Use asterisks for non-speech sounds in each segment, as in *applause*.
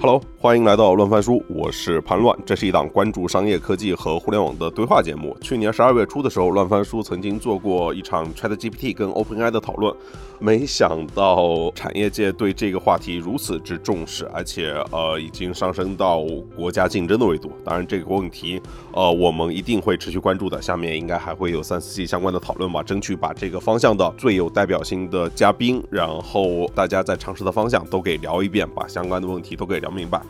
Hello，欢迎来到乱翻书，我是潘乱。这是一档关注商业科技和互联网的对话节目。去年十二月初的时候，乱翻书曾经做过一场 ChatGPT 跟 OpenAI 的讨论，没想到产业界对这个话题如此之重视，而且呃已经上升到国家竞争的维度。当然，这个问题呃我们一定会持续关注的。下面应该还会有三四期相关的讨论吧，争取把这个方向的最有代表性的嘉宾，然后大家在尝试的方向都给聊一遍，把相关的问题都给聊明白。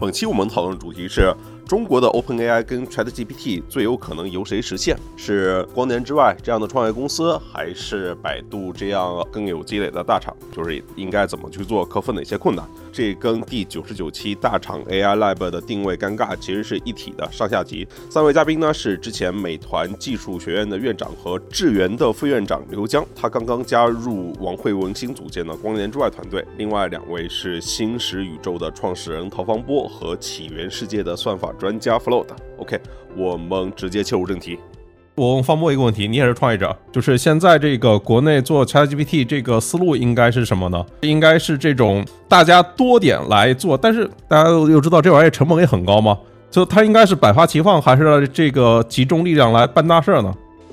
本期我们讨论的主题是。中国的 OpenAI 跟 ChatGPT 最有可能由谁实现？是光年之外这样的创业公司，还是百度这样更有积累的大厂？就是应该怎么去做，克服哪些困难？这跟第九十九期大厂 AI Lab 的定位尴尬其实是一体的上下集。三位嘉宾呢是之前美团技术学院的院长和智源的副院长刘江，他刚刚加入王慧文新组建的光年之外团队。另外两位是新石宇宙的创始人陶方波和起源世界的算法。专家 Float。OK，我们直接切入正题。我问方波一个问题，你也是创业者，就是现在这个国内做 ChatGPT 这个思路应该是什么呢？应该是这种大家多点来做，但是大家又知道这玩意儿成本也很高吗？就它应该是百花齐放，还是这个集中力量来办大事呢？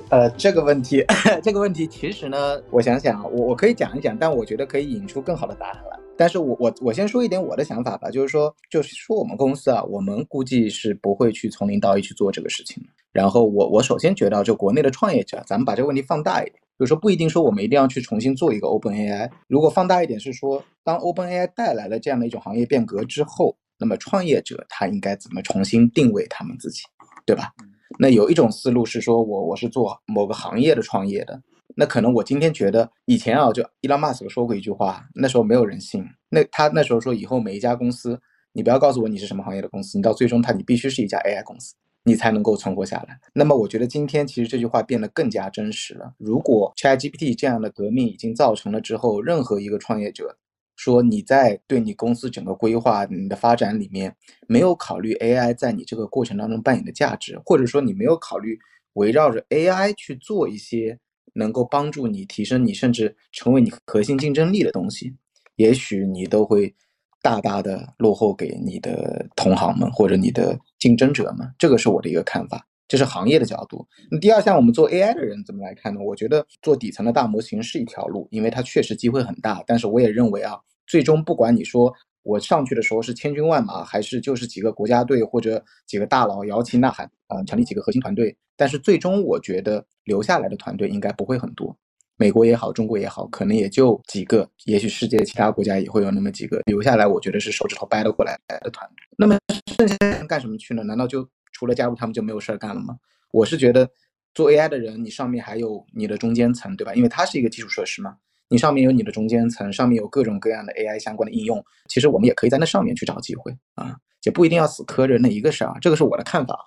呃，这个问题，*laughs* 这个问题其实呢，我想想，我我可以讲一讲，但我觉得可以引出更好的答案来。但是我我我先说一点我的想法吧，就是说，就是说我们公司啊，我们估计是不会去从零到一去做这个事情。然后我我首先觉得，就国内的创业者，咱们把这个问题放大一点，就是说不一定说我们一定要去重新做一个 Open AI。如果放大一点是说，当 Open AI 带来了这样的一种行业变革之后，那么创业者他应该怎么重新定位他们自己，对吧？那有一种思路是说我我是做某个行业的创业的。那可能我今天觉得以前啊，就伊朗马斯克说过一句话，那时候没有人信。那他那时候说，以后每一家公司，你不要告诉我你是什么行业的公司，你到最终他你必须是一家 AI 公司，你才能够存活下来。那么我觉得今天其实这句话变得更加真实了。如果 ChatGPT 这样的革命已经造成了之后，任何一个创业者说你在对你公司整个规划、你的发展里面没有考虑 AI 在你这个过程当中扮演的价值，或者说你没有考虑围绕着 AI 去做一些。能够帮助你提升你，甚至成为你核心竞争力的东西，也许你都会大大的落后给你的同行们或者你的竞争者们。这个是我的一个看法，这是行业的角度。那第二项，我们做 AI 的人怎么来看呢？我觉得做底层的大模型是一条路，因为它确实机会很大。但是我也认为啊，最终不管你说。我上去的时候是千军万马，还是就是几个国家队或者几个大佬摇旗呐喊啊，成立几个核心团队？但是最终我觉得留下来的团队应该不会很多，美国也好，中国也好，可能也就几个，也许世界其他国家也会有那么几个留下来。我觉得是手指头掰得过来的团队。那么剩下的人干什么去呢？难道就除了加入他们就没有事儿干了吗？我是觉得做 AI 的人，你上面还有你的中间层，对吧？因为它是一个基础设施嘛。你上面有你的中间层，上面有各种各样的 AI 相关的应用，其实我们也可以在那上面去找机会啊，也不一定要死磕着那一个事儿，这个是我的看法。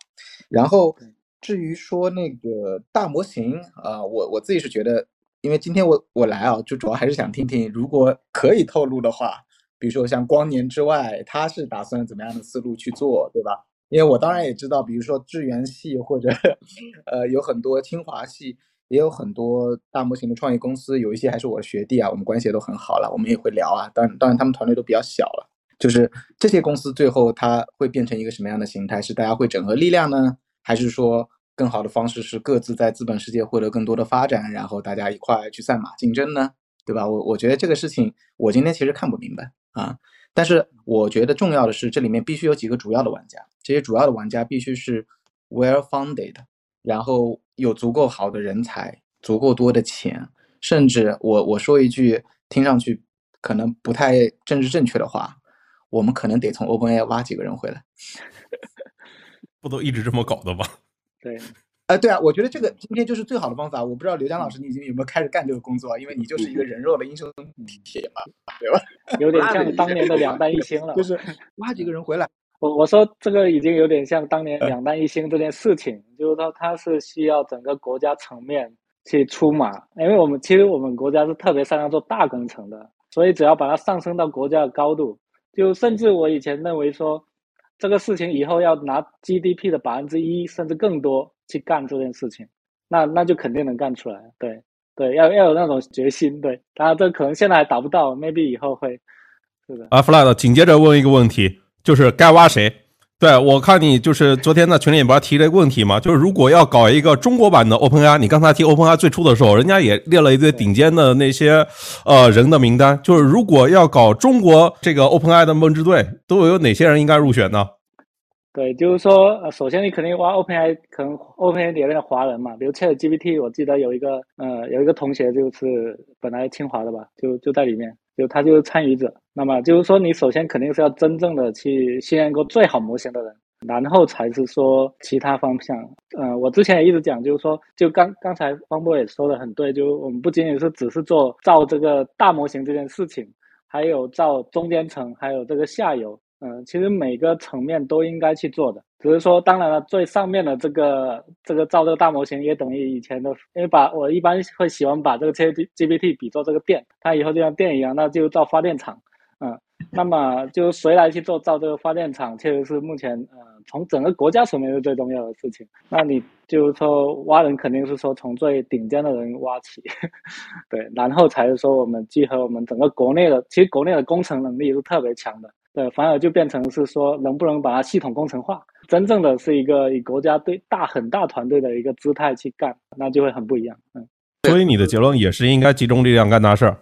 然后至于说那个大模型啊，我我自己是觉得，因为今天我我来啊，就主要还是想听听，如果可以透露的话，比如说像光年之外，他是打算怎么样的思路去做，对吧？因为我当然也知道，比如说智源系或者 *laughs* 呃有很多清华系。也有很多大模型的创业公司，有一些还是我的学弟啊，我们关系也都很好了，我们也会聊啊。当然，当然他们团队都比较小了。就是这些公司最后它会变成一个什么样的形态？是大家会整合力量呢，还是说更好的方式是各自在资本世界获得更多的发展，然后大家一块去赛马竞争呢？对吧？我我觉得这个事情我今天其实看不明白啊。但是我觉得重要的是这里面必须有几个主要的玩家，这些主要的玩家必须是 well funded。然后有足够好的人才，足够多的钱，甚至我我说一句听上去可能不太政治正确的话，我们可能得从 OpenAI 挖几个人回来。*laughs* 不都一直这么搞的吗？*laughs* 对，呃，对啊，我觉得这个今天就是最好的方法。我不知道刘江老师你已经有没有开始干这个工作，因为你就是一个人肉的英雄铁嘛，对吧？*laughs* 有点像当年的两弹一星了，就是挖几个人回来。我我说这个已经有点像当年两弹一星这件事情，就是说它是需要整个国家层面去出马，因为我们其实我们国家是特别擅长做大工程的，所以只要把它上升到国家的高度，就甚至我以前认为说，这个事情以后要拿 GDP 的百分之一甚至更多去干这件事情，那那就肯定能干出来。对，对，要要有那种决心。对，当然这可能现在还达不到，maybe 以后会。是的。阿，Flat，紧接着问一个问题，就是该挖谁？对我看你就是昨天在群里不是提了一个问题嘛？就是如果要搞一个中国版的 OpenAI，你刚才提 OpenAI 最初的时候，人家也列了一堆顶尖的那些呃人的名单。就是如果要搞中国这个 OpenAI 的梦之队，都有哪些人应该入选呢？对，就是说，呃，首先你肯定挖 OpenAI，可能 OpenAI 里面的华人嘛，比如 ChatGPT，我记得有一个呃有一个同学就是本来清华的吧，就就在里面。就他就是参与者，那么就是说，你首先肯定是要真正的去训练过最好模型的人，然后才是说其他方向。嗯，我之前也一直讲，就是说，就刚刚才方波也说的很对，就我们不仅仅是只是做造这个大模型这件事情，还有造中间层，还有这个下游。嗯，其实每个层面都应该去做的，只是说，当然了，最上面的这个这个造这个大模型也等于以前的，因为把我一般会喜欢把这个 G G P T 比作这个电，它以后就像电一样，那就造发电厂。嗯，那么就谁来去做造这个发电厂，确实是目前呃从整个国家层面是最重要的事情。那你就是说挖人肯定是说从最顶尖的人挖起，*laughs* 对，然后才是说我们集合我们整个国内的，其实国内的工程能力是特别强的。对，反而就变成是说，能不能把它系统工程化，真正的是一个以国家对大很大团队的一个姿态去干，那就会很不一样。嗯，所以你的结论也是应该集中力量干大事儿。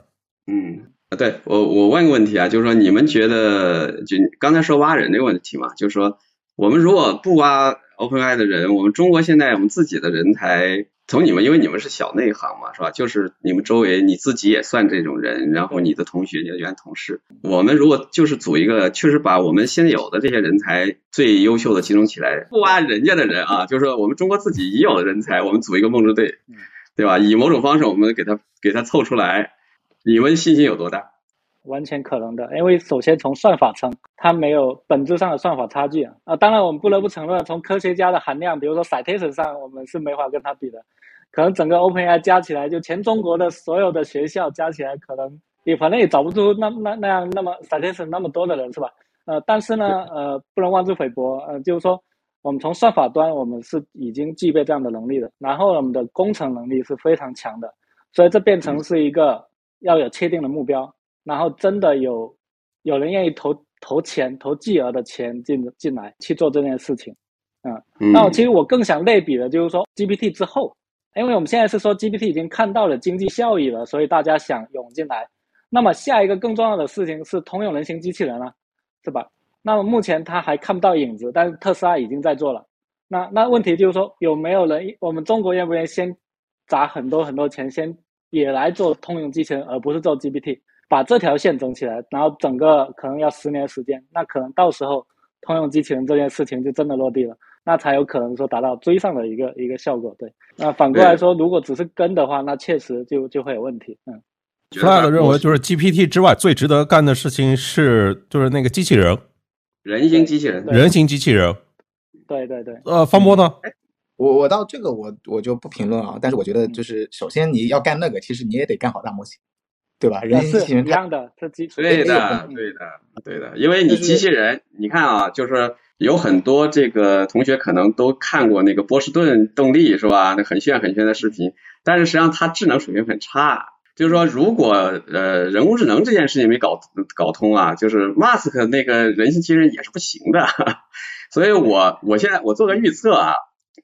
嗯，对我我问个问题啊，就是说你们觉得，就刚才说挖人这个问题嘛，就是说我们如果不挖 OpenAI 的人，我们中国现在我们自己的人才。从你们，因为你们是小内行嘛，是吧？就是你们周围你自己也算这种人，然后你的同学、你的原同事，我们如果就是组一个，确实把我们现有的这些人才最优秀的集中起来，不挖人家的人啊，就是说我们中国自己已有的人才，我们组一个梦之队，对吧？以某种方式我们给他给他凑出来，你们信心有多大？完全可能的，因为首先从算法上，它没有本质上的算法差距啊。啊，当然我们不得不承认，从科学家的含量，比如说 citation 上，我们是没法跟它比的。可能整个 OpenAI 加起来，就全中国的所有的学校加起来，可能也反正也找不出那那那样那么 citation 那么多的人，是吧？呃，但是呢，呃，不能妄自菲薄，呃，就是说，我们从算法端，我们是已经具备这样的能力的。然后我们的工程能力是非常强的，所以这变成是一个要有确定的目标。然后真的有有人愿意投投钱投巨额的钱进进来去做这件事情，嗯，那我其实我更想类比的就是说 GPT 之后，因为我们现在是说 GPT 已经看到了经济效益了，所以大家想涌进来。那么下一个更重要的事情是通用人形机器人了，是吧？那么目前它还看不到影子，但是特斯拉已经在做了。那那问题就是说有没有人我们中国愿不愿意先砸很多很多钱，先也来做通用机器人，而不是做 GPT？把这条线整起来，然后整个可能要十年时间，那可能到时候通用机器人这件事情就真的落地了，那才有可能说达到追上的一个一个效果。对，那反过来说，如果只是跟的话，那确实就就会有问题。嗯，Flat 认为就是 GPT 之外最值得干的事情是就是那个机器人，人形机器人，人形机器人。对对对。呃，方波呢？我我到这个我我就不评论啊，但是我觉得就是首先你要干那个，其实你也得干好大模型。对吧？人机器人一样的，这基础对的，对的，对的。因为你机器人，你看啊，就是有很多这个同学可能都看过那个波士顿动力是吧？那很炫很炫的视频，但是实际上它智能水平很差。就是说，如果呃人工智能这件事情没搞搞通啊，就是 Mask 那个人形机器人也是不行的。*laughs* 所以我我现在我做个预测啊。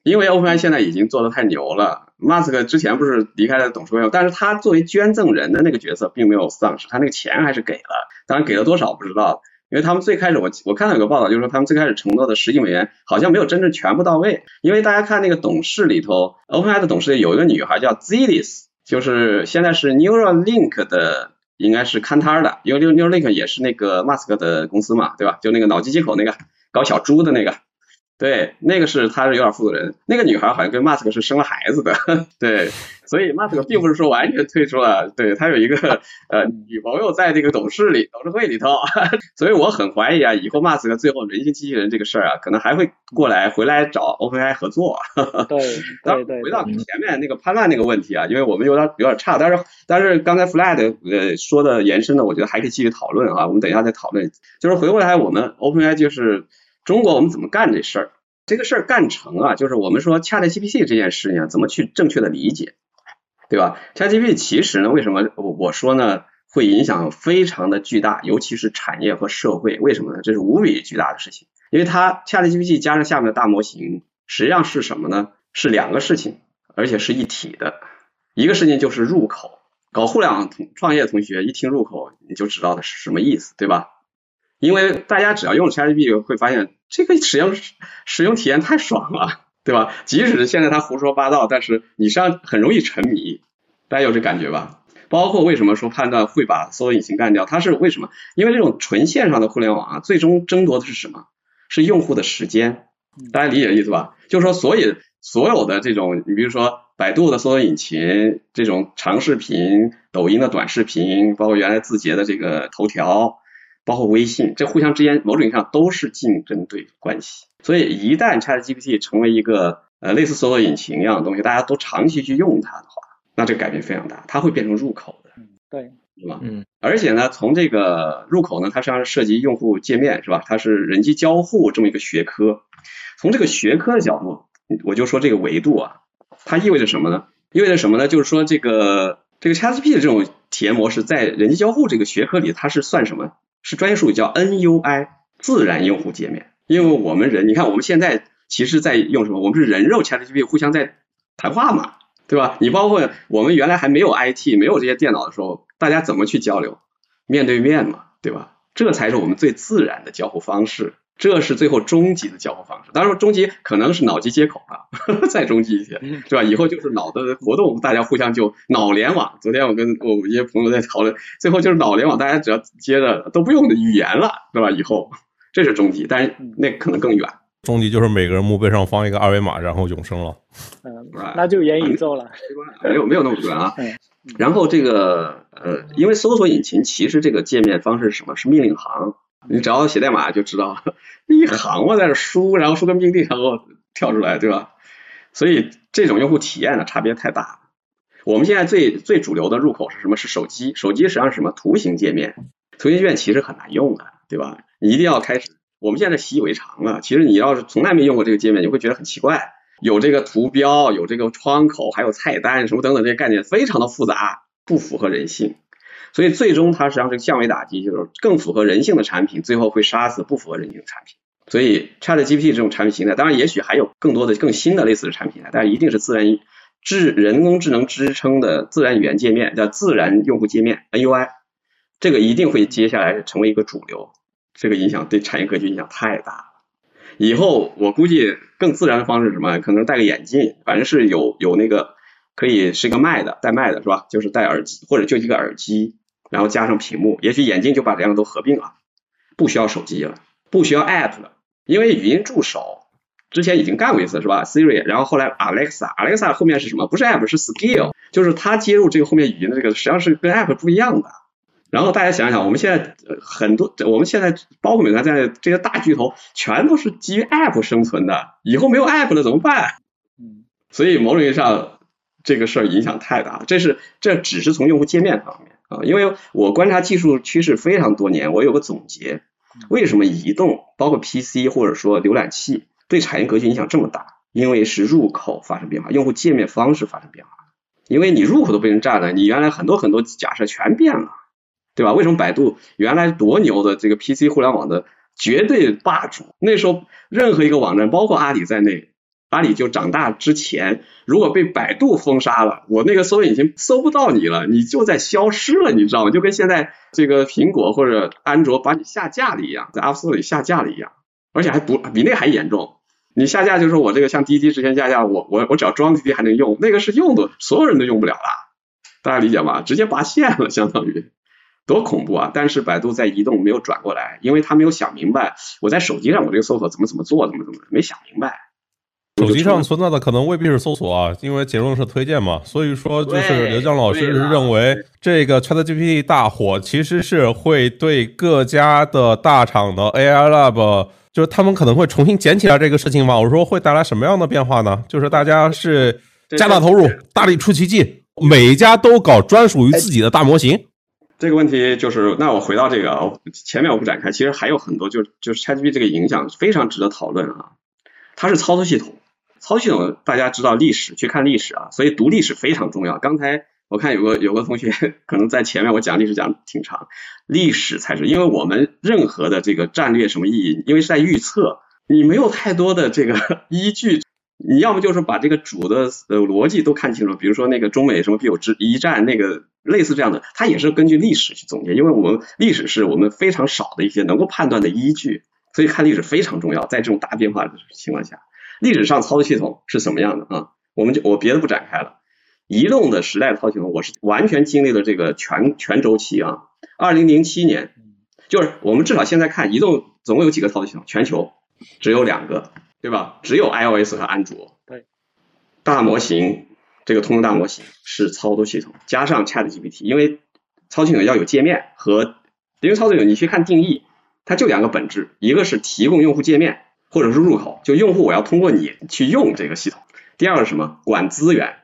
因为 OpenAI 现在已经做的太牛了，Mask 之前不是离开了董事会，但是他作为捐赠人的那个角色并没有丧失，他那个钱还是给了，当然给了多少不知道，因为他们最开始我我看到有个报道，就是说他们最开始承诺的十亿美元好像没有真正全部到位，因为大家看那个董事里头，OpenAI 的董事有一个女孩叫 Zilis，就是现在是 Neuralink 的，应该是看摊的，因为 Neuralink 也是那个 Mask 的公司嘛，对吧？就那个脑机接口那个搞小猪的那个。对，那个是他是有点负责人，那个女孩好像跟马斯克是生了孩子的，*laughs* 对，所以马斯克并不是说完全退出了，对他有一个呃女朋友在这个董事里董事会里头，*laughs* 所以我很怀疑啊，以后马斯克最后人形机器人这个事儿啊，可能还会过来回来找 OpenAI 合作。*laughs* 对，对对。回到前面那个潘乱那个问题啊，因为我们有点有点差，但是但是刚才 Flat 呃说的延伸呢，我觉得还可以继续讨论啊，我们等一下再讨论，就是回过来我们 OpenAI 就是。中国我们怎么干这事儿？这个事儿干成啊，就是我们说 ChatGPT 这件事情怎么去正确的理解，对吧？ChatGPT 其实呢，为什么我我说呢，会影响非常的巨大，尤其是产业和社会，为什么呢？这是无比巨大的事情，因为它 ChatGPT 加上下面的大模型，实际上是什么呢？是两个事情，而且是一体的。一个事情就是入口，搞互联网同创业的同学一听入口，你就知道的是什么意思，对吧？因为大家只要用 ChatGPT，会发现这个使用使用体验太爽了，对吧？即使是现在它胡说八道，但是你实际上很容易沉迷，大家有这感觉吧？包括为什么说判断会把搜索引擎干掉，它是为什么？因为这种纯线上的互联网啊，最终争夺的是什么？是用户的时间，大家理解意思吧？就是说，所以所有的这种，你比如说百度的搜索引擎，这种长视频、抖音的短视频，包括原来字节的这个头条，包括微信，这互相之间某种意义上都是竞争对手关系。所以一旦 ChatGPT 成为一个呃类似搜索引擎一样的东西，大家都长期去用它的话，那这个改变非常大，它会变成入口的，对，是吧？嗯，而且呢，从这个入口呢，它实际上是涉及用户界面，是吧？它是人机交互这么一个学科。从这个学科的角度，我就说这个维度啊，它意味着什么呢？意味着什么呢？就是说这个这个 ChatGPT 的这种体验模式，在人机交互这个学科里，它是算什么？是专业术语叫 NUI 自然用户界面。因为我们人，你看我们现在其实在用什么？我们是人肉 ChatGPT 互相在谈话嘛，对吧？你包括我们原来还没有 IT，没有这些电脑的时候，大家怎么去交流？面对面嘛，对吧？这才是我们最自然的交互方式。这是最后终极的交互方式，当然终极可能是脑机接口啊，*laughs* 再终极一些，是吧？以后就是脑的活动，大家互相就脑联网。昨天我跟我们一些朋友在讨论，最后就是脑联网，大家只要接着都不用语言了，对吧？以后这是终极，但是那可能更远。终极就是每个人墓碑上放一个二维码，然后永生了。嗯，那就元宇宙了。没有没有那么远啊。嗯然后这个呃，因为搜索引擎其实这个界面方式是什么？是命令行。你只要写代码就知道，一行我在这输，然后输个命令，然后跳出来，对吧？所以这种用户体验呢，差别太大了。我们现在最最主流的入口是什么？是手机。手机实际上是什么？图形界面。图形界面其实很难用的，对吧？你一定要开始。我们现在习以为常了。其实你要是从来没用过这个界面，你会觉得很奇怪。有这个图标，有这个窗口，还有菜单什么等等这些概念，非常的复杂，不符合人性。所以最终它实际上是降维打击，就是更符合人性的产品，最后会杀死不符合人性的产品。所以 ChatGPT 这种产品形态，当然也许还有更多的更新的类似的产品，但是一定是自然智人工智能支撑的自然语言界面，叫自然用户界面 NUI，这个一定会接下来成为一个主流。这个影响对产业格局影响太大了。以后我估计更自然的方式是什么？可能戴个眼镜，反正是有有那个可以是一个麦的带麦的是吧？就是戴耳机或者就一个耳机。然后加上屏幕，也许眼镜就把两个都合并了，不需要手机了，不需要 App 了，因为语音助手之前已经干过一次是吧？Siri，然后后来 Alexa，Alexa 后面是什么？不是 App，是 Skill，就是它接入这个后面语音的这个，实际上是跟 App 不一样的。然后大家想想，我们现在很多，我们现在包括美团在内这些大巨头，全都是基于 App 生存的，以后没有 App 了怎么办？嗯，所以某种意义上，这个事儿影响太大了。这是这只是从用户界面方面。啊，因为我观察技术趋势非常多年，我有个总结，为什么移动包括 PC 或者说浏览器对产业格局影响这么大？因为是入口发生变化，用户界面方式发生变化。因为你入口都被人占了，你原来很多很多假设全变了，对吧？为什么百度原来多牛的这个 PC 互联网的绝对霸主，那时候任何一个网站，包括阿里在内。阿里就长大之前，如果被百度封杀了，我那个搜索引擎搜不到你了，你就在消失了，你知道吗？就跟现在这个苹果或者安卓把你下架了一样，在 App Store 里下架了一样，而且还不比那还严重。你下架就是我这个像滴滴之前下架，我我我只要装滴滴还能用，那个是用的所有人都用不了了，大家理解吗？直接拔线了，相当于多恐怖啊！但是百度在移动没有转过来，因为他没有想明白，我在手机上我这个搜索怎么怎么做，怎么怎么没想明白。手机上存在的可能未必是搜索啊，因为结论是推荐嘛。所以说，就是刘江老师是认为这个 ChatGPT 大火其实是会对各家的大厂的 AI Lab，就是他们可能会重新捡起来这个事情嘛。我说会带来什么样的变化呢？就是大家是加大投入，大力出奇迹，每一家都搞专属于自己的大模型。这个问题就是，那我回到这个啊前面我不展开，其实还有很多，就就是 ChatGPT 这个影响非常值得讨论啊。它是操作系统。操作系统大家知道历史，去看历史啊，所以读历史非常重要。刚才我看有个有个同学可能在前面我讲历史讲挺长，历史才是，因为我们任何的这个战略什么意义，因为是在预测，你没有太多的这个 *laughs* 依据，你要么就是把这个主的呃逻辑都看清楚，比如说那个中美什么必有之一战那个类似这样的，它也是根据历史去总结，因为我们历史是我们非常少的一些能够判断的依据，所以看历史非常重要，在这种大变化的情况下。历史上操作系统是什么样的啊？我们就我别的不展开了。移动的时代的操作系统，我是完全经历了这个全全周期啊。二零零七年，就是我们至少现在看，移动总共有几个操作系统？全球只有两个，对吧？只有 iOS 和安卓。对。大模型，这个通用大模型是操作系统，加上 ChatGPT，因为操作系统要有界面和，因为操作系统你去看定义，它就两个本质，一个是提供用户界面。或者是入口，就用户我要通过你去用这个系统。第二个是什么？管资源，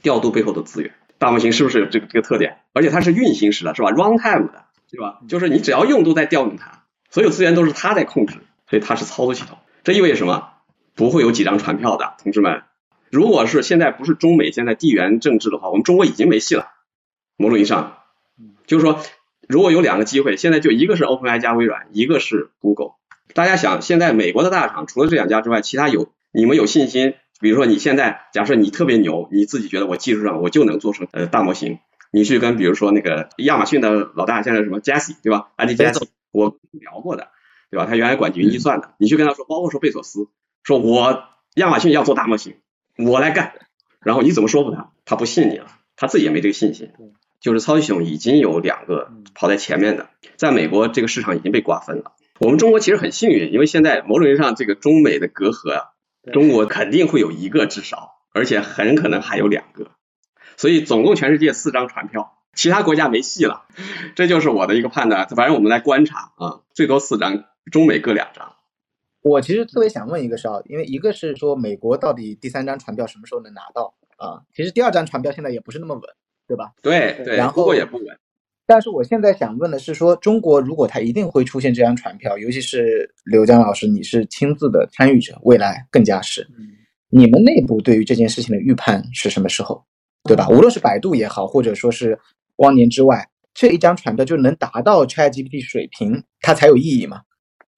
调度背后的资源。大模型是不是有这个这个特点？而且它是运行时的，是吧？runtime 的，对吧？就是你只要用都在调用它，所有资源都是它在控制，所以它是操作系统。这意味着什么？不会有几张船票的，同志们。如果是现在不是中美现在地缘政治的话，我们中国已经没戏了。某种意义上，就是说，如果有两个机会，现在就一个是 OpenAI 加微软，一个是 Google。大家想，现在美国的大厂除了这两家之外，其他有你们有信心？比如说你现在假设你特别牛，你自己觉得我技术上我就能做成呃大模型，你去跟比如说那个亚马逊的老大现在什么 Jesse 对吧？安迪 Jesse 我聊过的对吧？他原来管云计算的，你去跟他说，包括说贝索斯，说我亚马逊要做大模型，我来干，然后你怎么说服他？他不信你了，他自己也没这个信心。就是超级系统已经有两个跑在前面的，在美国这个市场已经被瓜分了。我们中国其实很幸运，因为现在某种意义上这个中美的隔阂啊，中国肯定会有一个至少，而且很可能还有两个，所以总共全世界四张船票，其他国家没戏了。这就是我的一个判断，反正我们来观察啊，最多四张，中美各两张。我其实特别想问一个事啊，因为一个是说美国到底第三张船票什么时候能拿到啊？其实第二张船票现在也不是那么稳，对吧？对对，然后也不稳。但是我现在想问的是，说中国如果它一定会出现这张船票，尤其是刘江老师，你是亲自的参与者，未来更加是，你们内部对于这件事情的预判是什么时候，对吧？无论是百度也好，或者说是光年之外，这一张船票就能达到 ChatGPT 水平，它才有意义嘛？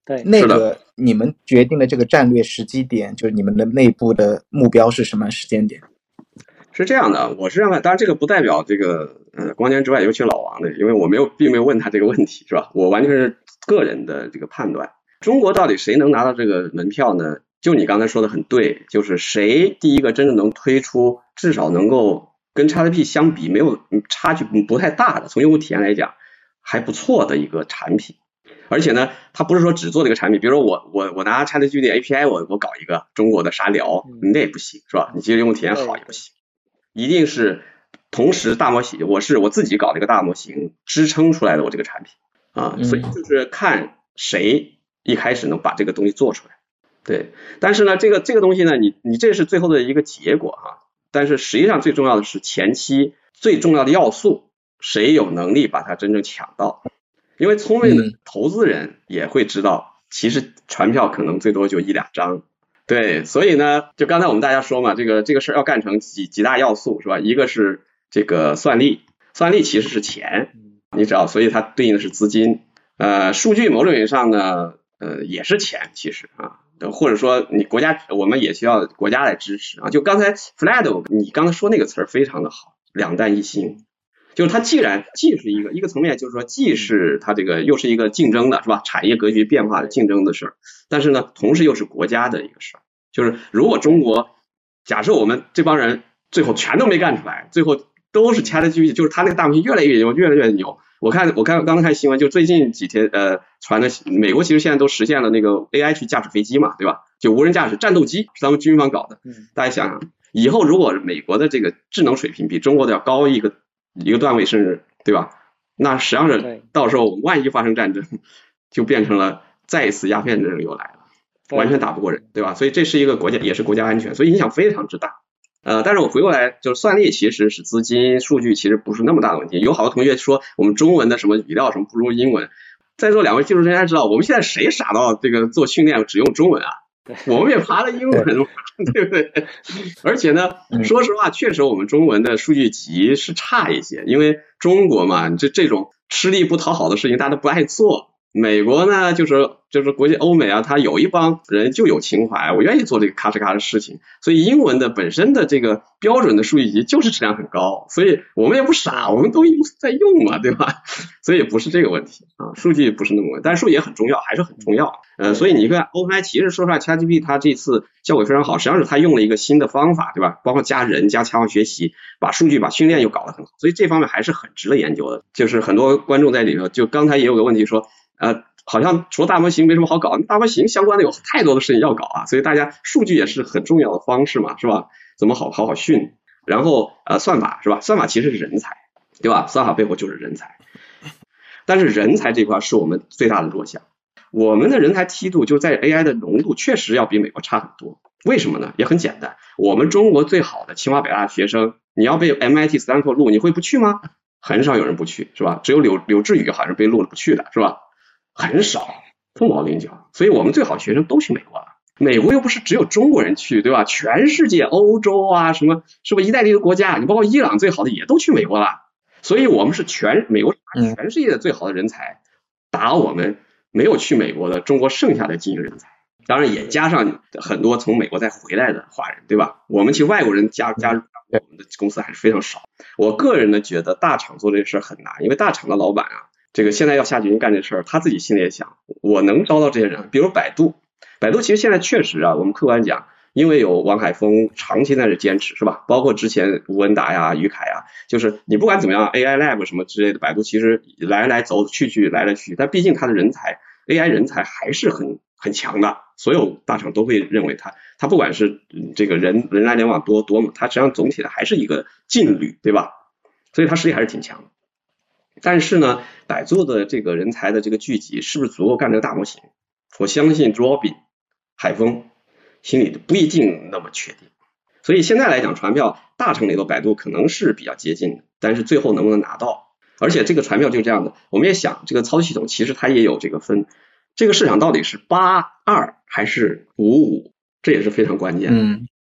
对，那个你们决定的这个战略时机点，就是你们的内部的目标是什么时间点？是这样的，我是认为，当然这个不代表这个，呃，光年之外，尤其老王的，因为我没有，并没有问他这个问题，是吧？我完全是个人的这个判断。中国到底谁能拿到这个门票呢？就你刚才说的很对，就是谁第一个真正能推出，至少能够跟 XGP 相比没有差距不太大的，从用户体验来讲还不错的一个产品。而且呢，他不是说只做这个产品，比如说我我我拿 ChatGPT API，我我搞一个中国的沙聊，那也不行，是吧？你其实用户体验好也不行。一定是同时大模型，我是我自己搞了一个大模型支撑出来的我这个产品啊，所以就是看谁一开始能把这个东西做出来，对。但是呢，这个这个东西呢，你你这是最后的一个结果哈，但是实际上最重要的是前期最重要的要素，谁有能力把它真正抢到？因为聪明的投资人也会知道，其实船票可能最多就一两张。对，所以呢，就刚才我们大家说嘛，这个这个事儿要干成几几大要素是吧？一个是这个算力，算力其实是钱，你知道，所以它对应的是资金。呃，数据某种意义上呢，呃，也是钱，其实啊，或者说你国家我们也需要国家来支持啊。就刚才 Flat，你刚才说那个词儿非常的好，两弹一星，就是它既然既是一个一个层面，就是说既是它这个又是一个竞争的是吧？产业格局变化的竞争的事儿。但是呢，同时又是国家的一个事儿，就是如果中国假设我们这帮人最后全都没干出来，最后都是 ChatGPT，就是它那个大模型越来越牛，越来越牛。我看我看刚刚看新闻，就最近几天呃传的，美国其实现在都实现了那个 AI 去驾驶飞机嘛，对吧？就无人驾驶战斗机是他们军方搞的。大家想想，以后如果美国的这个智能水平比中国的要高一个一个段位，甚至对吧？那实际上是到时候万一发生战争，*laughs* 就变成了。再一次鸦片战争又来了，完全打不过人，对吧？所以这是一个国家，也是国家安全，所以影响非常之大。呃，但是我回过来就是算力其实是资金数据，其实不是那么大的问题。有好多同学说我们中文的什么语料什么不如英文，在座两位技术专家知道，我们现在谁傻到这个做训练只用中文啊？*laughs* 我们也爬了英文，*laughs* 对不对？而且呢，说实话，确实我们中文的数据集是差一些，因为中国嘛，这这种吃力不讨好的事情，大家都不爱做。美国呢，就是就是国际欧美啊，他有一帮人就有情怀，我愿意做这个咔哧咔的事情，所以英文的本身的这个标准的数据集就是质量很高，所以我们也不傻，我们都在用嘛，对吧？*laughs* 所以不是这个问题啊，数据不是那么问题，但是数据也很重要，还是很重要。呃，所以你看，OpenAI 其实说出来，ChatGPT 它这次效果非常好，实际上是它用了一个新的方法，对吧？包括加人加强化学习，把数据把训练又搞得很好，所以这方面还是很值得研究的。就是很多观众在里头，就刚才也有个问题说。呃，好像除了大模型没什么好搞，大模型相关的有太多的事情要搞啊，所以大家数据也是很重要的方式嘛，是吧？怎么好好好训？然后呃，算法是吧？算法其实是人才，对吧？算法背后就是人才，但是人才这块是我们最大的弱项。我们的人才梯度就在 AI 的浓度确实要比美国差很多。为什么呢？也很简单，我们中国最好的清华北大学生，你要被 MIT、斯坦福录，你会不去吗？很少有人不去，是吧？只有柳柳智宇好像被录了不去的，是吧？很少，凤毛麟角，所以我们最好的学生都去美国了。美国又不是只有中国人去，对吧？全世界，欧洲啊，什么是不？一带一路国家，你包括伊朗最好的也都去美国了。所以我们是全美国全世界的最好的人才，打我们没有去美国的中国剩下的精英人才，当然也加上很多从美国再回来的华人，对吧？我们其实外国人加加入我们的公司还是非常少。我个人呢觉得大厂做这事很难，因为大厂的老板啊。这个现在要下决心干这事儿，他自己心里也想，我能招到这些人，比如百度，百度其实现在确实啊，我们客观讲，因为有王海峰长期在这坚持，是吧？包括之前吴文达呀、于凯呀，就是你不管怎么样，AI Lab 什么之类的，百度其实来来走去去来来去，但毕竟他的人才，AI 人才还是很很强的，所有大厂都会认为他，他不管是这个人人来人往多多么，他实际上总体的还是一个劲旅，对吧？所以他实力还是挺强的。但是呢，百度的这个人才的这个聚集是不是足够干这个大模型？我相信 Robin 海峰心里不一定那么确定。所以现在来讲，传票大厂里头，百度可能是比较接近的，但是最后能不能拿到？而且这个传票就是这样的，我们也想，这个操作系统其实它也有这个分，这个市场到底是八二还是五五，这也是非常关键的，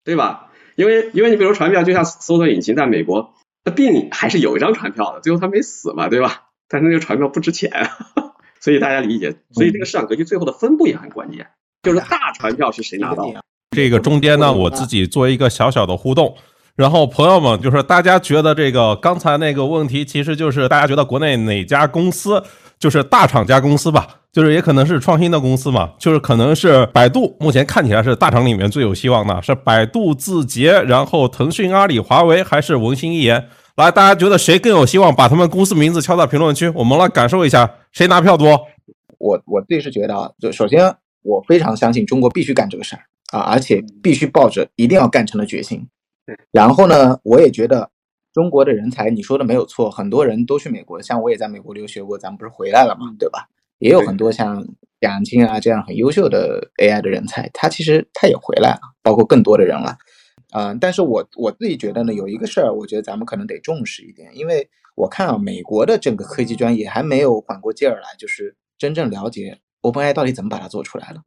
对吧？因为因为你比如传票就像搜索引擎，在美国。那病还是有一张传票的，最后他没死嘛，对吧？但是那个传票不值钱，*laughs* 所以大家理解。所以这个市场格局最后的分布也很关键，就是大传票是谁拿到的？这个中间呢，我自己做一个小小的互动。然后朋友们，就是大家觉得这个刚才那个问题，其实就是大家觉得国内哪家公司就是大厂家公司吧？就是也可能是创新的公司嘛？就是可能是百度，目前看起来是大厂里面最有希望的，是百度、字节，然后腾讯、阿里、华为，还是文心一言？来，大家觉得谁更有希望？把他们公司名字敲在评论区，我们来感受一下谁拿票多。我我自己是觉得啊，就首先我非常相信中国必须干这个事儿啊，而且必须抱着一定要干成的决心。然后呢，我也觉得中国的人才，你说的没有错，很多人都去美国，像我也在美国留学过，咱们不是回来了嘛，对吧？也有很多像杨晶啊这样很优秀的 AI 的人才，他其实他也回来了，包括更多的人了，嗯，但是我我自己觉得呢，有一个事儿，我觉得咱们可能得重视一点，因为我看啊，美国的整个科技专业还没有缓过劲儿来，就是真正了解 OpenAI 到底怎么把它做出来的，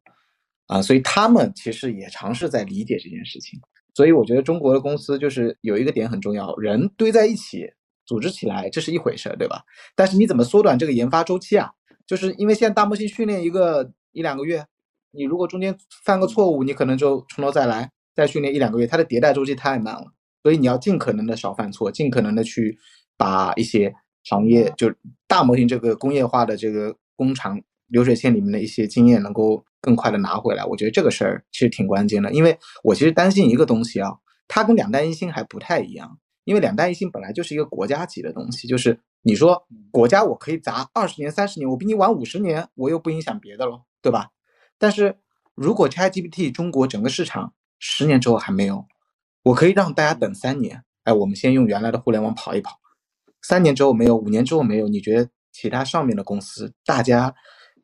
啊，所以他们其实也尝试在理解这件事情。所以我觉得中国的公司就是有一个点很重要，人堆在一起组织起来，这是一回事，对吧？但是你怎么缩短这个研发周期啊？就是因为现在大模型训练一个一两个月，你如果中间犯个错误，你可能就从头再来，再训练一两个月，它的迭代周期太慢了。所以你要尽可能的少犯错，尽可能的去把一些行业就大模型这个工业化的这个工厂流水线里面的一些经验能够。更快的拿回来，我觉得这个事儿其实挺关键的，因为我其实担心一个东西啊，它跟两弹一星还不太一样，因为两弹一星本来就是一个国家级的东西，就是你说国家我可以砸二十年、三十年，我比你晚五十年，我又不影响别的喽，对吧？但是如果 ChatGPT 中国整个市场十年之后还没有，我可以让大家等三年，哎，我们先用原来的互联网跑一跑，三年之后没有，五年之后没有，你觉得其他上面的公司大家？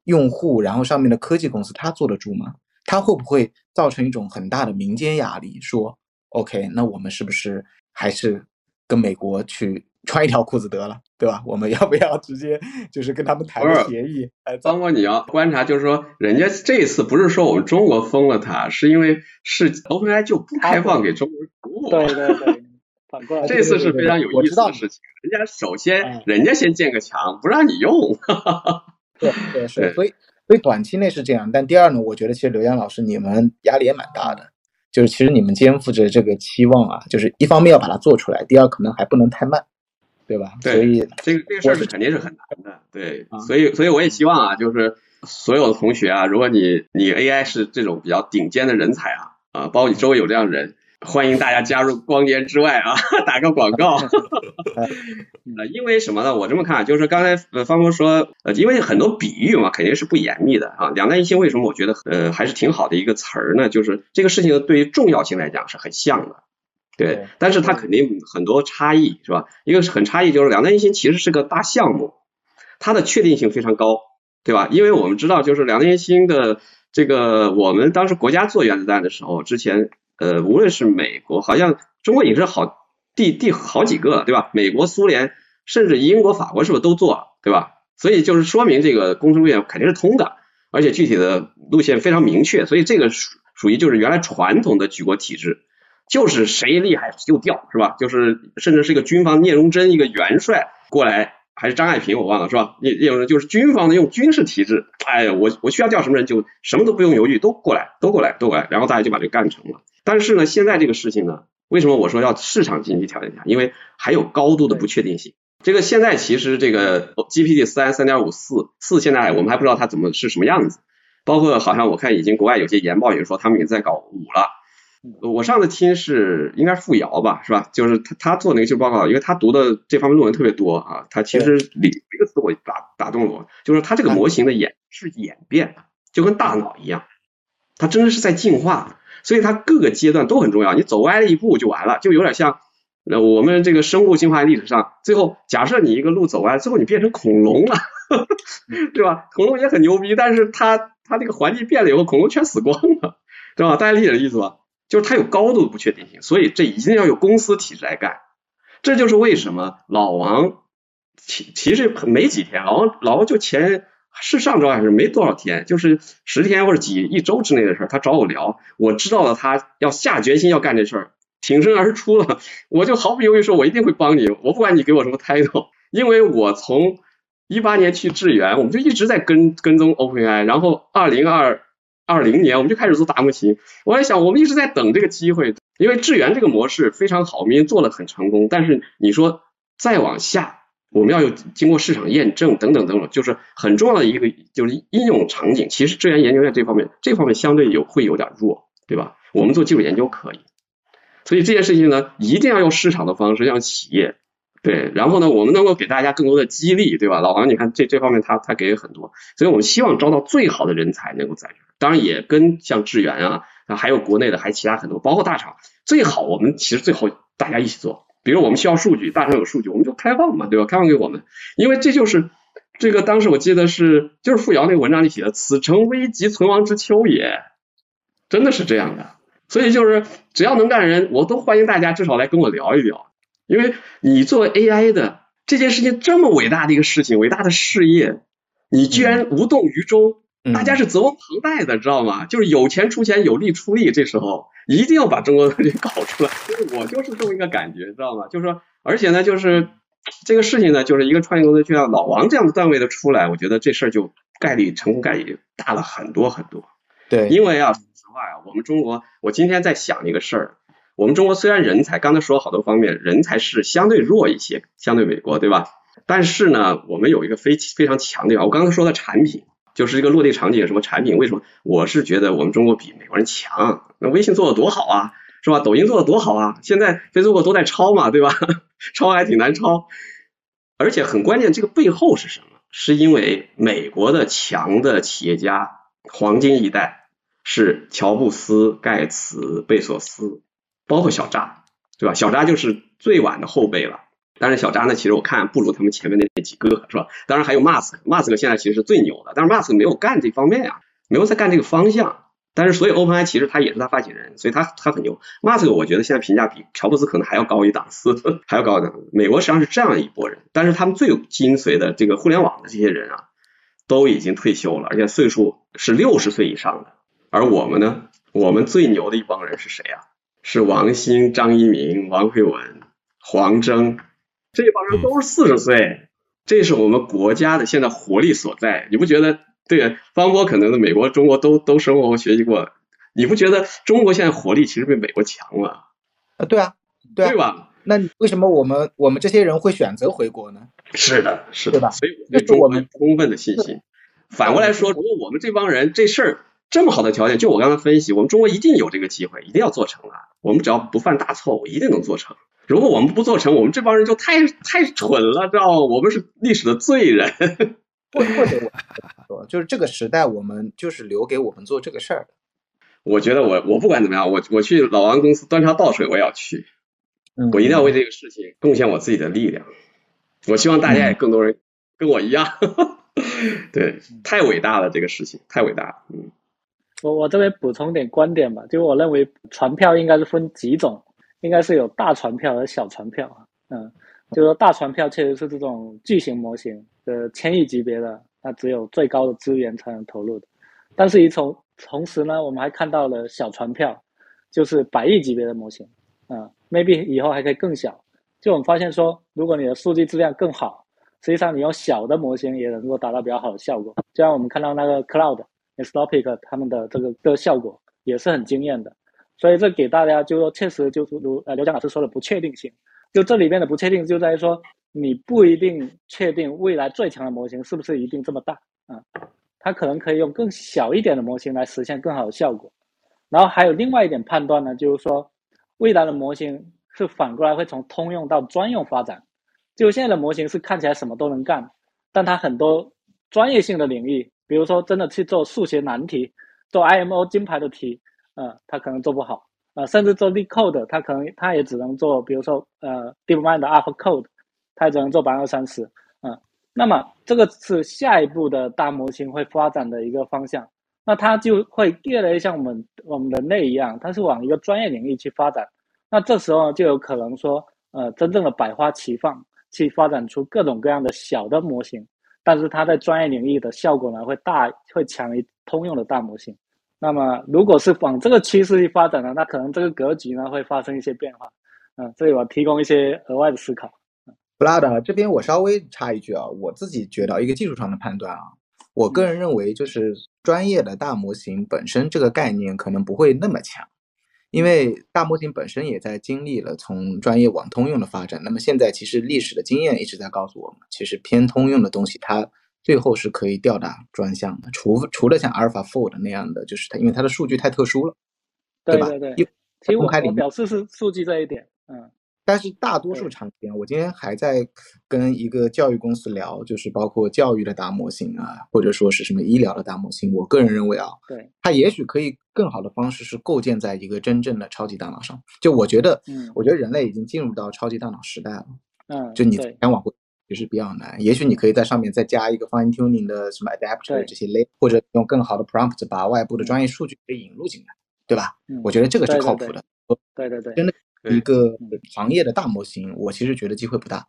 用户，然后上面的科技公司，他坐得住吗？他会不会造成一种很大的民间压力？说，OK，那我们是不是还是跟美国去穿一条裤子得了？对。吧？我们要不要直接就是跟他们谈个协议？哎，张哥，你要观察，就是说，人家这次不是说我们中国封了他，是因为是 OpenAI 就不开放给中国人服务。对对对，*laughs* 反过来，这次是非常有意思的事情。人家首先，人家先建个墙，不让你用。*laughs* 对 *laughs* 对是，所以所以短期内是这样，但第二呢，我觉得其实刘洋老师你们压力也蛮大的。就是其实你们肩负着这个期望啊，就是一方面要把它做出来，第二可能还不能太慢，对吧？对，所以这个这个事儿是肯定是很难的。对，所以所以我也希望啊，就是所有的同学啊，如果你你 AI 是这种比较顶尖的人才啊啊，包括你周围有这样的人。欢迎大家加入光年之外啊，*laughs* 打个广告。*laughs* 呃，因为什么呢？我这么看，就是刚才呃方波说，呃，因为很多比喻嘛，肯定是不严密的啊。两弹一星为什么我觉得呃还是挺好的一个词儿呢？就是这个事情对于重要性来讲是很像的，对，但是它肯定很多差异是吧？一个是很差异，就是两弹一星其实是个大项目，它的确定性非常高，对吧？因为我们知道，就是两弹一星的这个，我们当时国家做原子弹的时候，之前。呃，无论是美国，好像中国也是好第第好几个，对吧？美国、苏联，甚至英国、法国是不是都做了，对吧？所以就是说明这个工程路线肯定是通的，而且具体的路线非常明确。所以这个属属于就是原来传统的举国体制，就是谁厉害就调，是吧？就是甚至是一个军方聂荣臻一个元帅过来，还是张爱萍我忘了，是吧？聂聂荣臻就是军方的用军事体制，哎，我我需要调什么人就什么都不用犹豫，都过来，都过来，都过来，然后大家就把这干成了。但是呢，现在这个事情呢，为什么我说要市场经济条件下？因为还有高度的不确定性。这个现在其实这个 GPT 三、三点五、四四，现在我们还不知道它怎么是什么样子。包括好像我看已经国外有些研报也说他们也在搞五了。我上次听是应该是傅瑶吧，是吧？就是他他做那个就报告，因为他读的这方面论文特别多啊。他其实里一个词我打打动了我，就是他这个模型的演是演变，就跟大脑一样，它真的是在进化。所以它各个阶段都很重要，你走歪了一步就完了，就有点像那我们这个生物进化历史上，最后假设你一个路走歪，最后你变成恐龙了，*laughs* 对吧？恐龙也很牛逼，但是它它那个环境变了以后，恐龙全死光了，对吧？大家理解这意思吧？就是它有高度的不确定性，所以这一定要有公司体制来干。这就是为什么老王其其实没几天，老王老王就前。是上周还是没多少天，就是十天或者几一周之内的事儿。他找我聊，我知道了他要下决心要干这事儿，挺身而出了。我就毫不犹豫说，我一定会帮你，我不管你给我什么 title，*laughs* 因为我从一八年去智源，我们就一直在跟跟踪 OpenAI，然后二零二二零年我们就开始做大模型。我在想，我们一直在等这个机会，因为智源这个模式非常好，我们已经做了很成功。但是你说再往下。我们要有经过市场验证等等等等，就是很重要的一个就是应用场景。其实智源研究院这方面这方面相对有会有点弱，对吧？我们做技术研究可以，所以这件事情呢，一定要用市场的方式，让企业对，然后呢，我们能够给大家更多的激励，对吧？老王，你看这这方面他他给很多，所以我们希望招到最好的人才能够在这。当然也跟像智源啊，还有国内的还有其他很多，包括大厂，最好我们其实最好大家一起做。比如我们需要数据，大厂有数据，我们就开放嘛，对吧？开放给我们，因为这就是这个当时我记得是就是傅瑶那个文章里写的“此诚危急存亡之秋也”，真的是这样的。所以就是只要能干的人，我都欢迎大家至少来跟我聊一聊，因为你作为 AI 的这件事情这么伟大的一个事情，伟大的事业，你居然无动于衷。大家是责无旁贷的，知道吗？就是有钱出钱，有力出力，这时候一定要把中国东西搞出来。*laughs* 就是我就是这么一个感觉，知道吗？就是说，而且呢，就是这个事情呢，就是一个创业公司，就像老王这样的段位的出来，我觉得这事儿就概率成功概率大了很多很多。对，因为啊，说实话呀，我们中国，我今天在想一个事儿，我们中国虽然人才，刚才说好多方面，人才是相对弱一些，相对美国，对吧？但是呢，我们有一个非非常强的，我刚才说的产品。就是一个落地场景，什么产品？为什么？我是觉得我们中国比美国人强。那微信做的多好啊，是吧？抖音做的多好啊，现在 Facebook 都在抄嘛，对吧？*laughs* 抄还挺难抄。而且很关键，这个背后是什么？是因为美国的强的企业家，黄金一代是乔布斯、盖茨、贝索斯，包括小扎，对吧？小扎就是最晚的后辈了。但是小扎呢，其实我看不如他们前面那几个，是吧？当然还有马斯克，马斯克现在其实是最牛的，但是马斯克没有干这方面呀，没有在干这个方向。但是所以 OpenAI 其实他也是他发起人，所以他他很牛。马斯克我觉得现在评价比乔布斯可能还要高一档次，*laughs* 还要高一档次。美国实际上是这样一拨人，但是他们最有精髓的这个互联网的这些人啊，都已经退休了，而且岁数是六十岁以上的。而我们呢，我们最牛的一帮人是谁啊？是王兴、张一鸣、王慧文、黄峥，这帮人都是四十岁，这是我们国家的现在活力所在。你不觉得？对，方波可能美国、中国都都生活和学习过，你不觉得中国现在活力其实比美国强吗？啊，对啊，对对吧？那为什么我们我们这些人会选择回国呢？是的，是的，所以对中国充分的信心。反过来说，如果我们这帮人这事儿这么好的条件，就我刚才分析，我们中国一定有这个机会，一定要做成了。我们只要不犯大错误，一定能做成。如果我们不做成，我们这帮人就太太蠢了，知道吗？我们是历史的罪人。或或者我说，就是这个时代，我们就是留给我们做这个事儿的。*laughs* 我觉得我我不管怎么样，我我去老王公司端茶倒水，我也要去。我一定要为这个事情贡献我自己的力量。我希望大家也更多人跟我一样。*laughs* 对，太伟大了，这个事情太伟大了。嗯。我我这边补充点观点吧，就我认为船票应该是分几种，应该是有大船票和小船票啊。嗯，就是说大船票确实是这种巨型模型。的千亿级别的，那只有最高的资源才能投入的。但是，一从同时呢，我们还看到了小船票，就是百亿级别的模型，啊，maybe 以后还可以更小。就我们发现说，如果你的数据质量更好，实际上你用小的模型也能够达到比较好的效果。就像我们看到那个 Cloud、Anthropic 他们的这个的效果也是很惊艳的。所以这给大家就说，确实就是如呃刘江老师说的不确定性，就这里面的不确定就在于说。你不一定确定未来最强的模型是不是一定这么大啊？它可能可以用更小一点的模型来实现更好的效果。然后还有另外一点判断呢，就是说未来的模型是反过来会从通用到专用发展。就现在的模型是看起来什么都能干，但它很多专业性的领域，比如说真的去做数学难题、做 IMO 金牌的题，呃，他可能做不好。呃，甚至做 LeetCode，他可能他也只能做，比如说呃 DeepMind 的 AlphaCode。它只能做百分之三十，嗯，那么这个是下一步的大模型会发展的一个方向，那它就会越来越像我们我们人类一样，它是往一个专业领域去发展，那这时候就有可能说，呃，真正的百花齐放，去发展出各种各样的小的模型，但是它在专业领域的效果呢，会大会强于通用的大模型。那么如果是往这个趋势去发展呢，那可能这个格局呢会发生一些变化，嗯，这里我提供一些额外的思考。布拉德这边我稍微插一句啊，我自己觉得一个技术上的判断啊，我个人认为就是专业的大模型本身这个概念可能不会那么强，因为大模型本身也在经历了从专业往通用的发展。那么现在其实历史的经验一直在告诉我们，其实偏通用的东西它最后是可以吊打专项的，除除了像阿尔法 Fold 那样的，就是它因为它的数据太特殊了，对吧？对对，公开里面表示是数据这一点，嗯。但是大多数场景，我今天还在跟一个教育公司聊，就是包括教育的大模型啊，或者说是什么医疗的大模型。我个人认为啊，对，它也许可以更好的方式是构建在一个真正的超级大脑上。就我觉得，嗯，我觉得人类已经进入到超级大脑时代了。嗯，就你想往回也是比较难。也许你可以在上面再加一个 fine tuning 的什么 adapter 这些类，或者用更好的 prompt 把外部的专业数据给引入进来，对吧？我觉得这个是靠谱的。对对对，真的。一个行业的大模型，我其实觉得机会不大。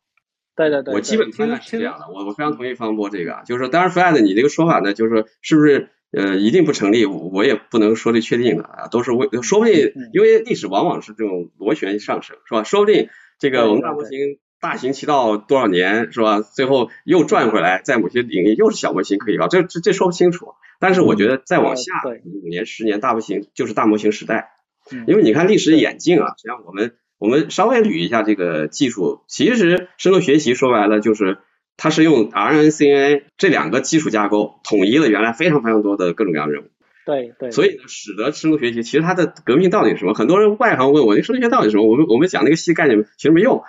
对对对，我基本判断是这样的，我我非常同意方波这个，就是说，当然 Fred 你这个说法呢，就是说是不是呃一定不成立，我也不能说的确定的啊，都是为说不定，因为历史往往是这种螺旋上升，是吧？说不定这个我们大模型大行其道多少年，是吧？最后又转回来，在某些领域又是小模型可以搞，这这这说不清楚。但是我觉得再往下五年十年，大模型就是大模型时代。因为你看历史演进啊，实际上我们我们稍微捋一下这个技术，其实深度学习说白了就是它是用 RNNCA 这两个基础架构统一了原来非常非常多的各种各样的任务。对对。所以呢，使得深度学习其实它的革命到底是什么？很多人外行问我，那深度学习到底是什么？我们我们讲那个细概念其实没用。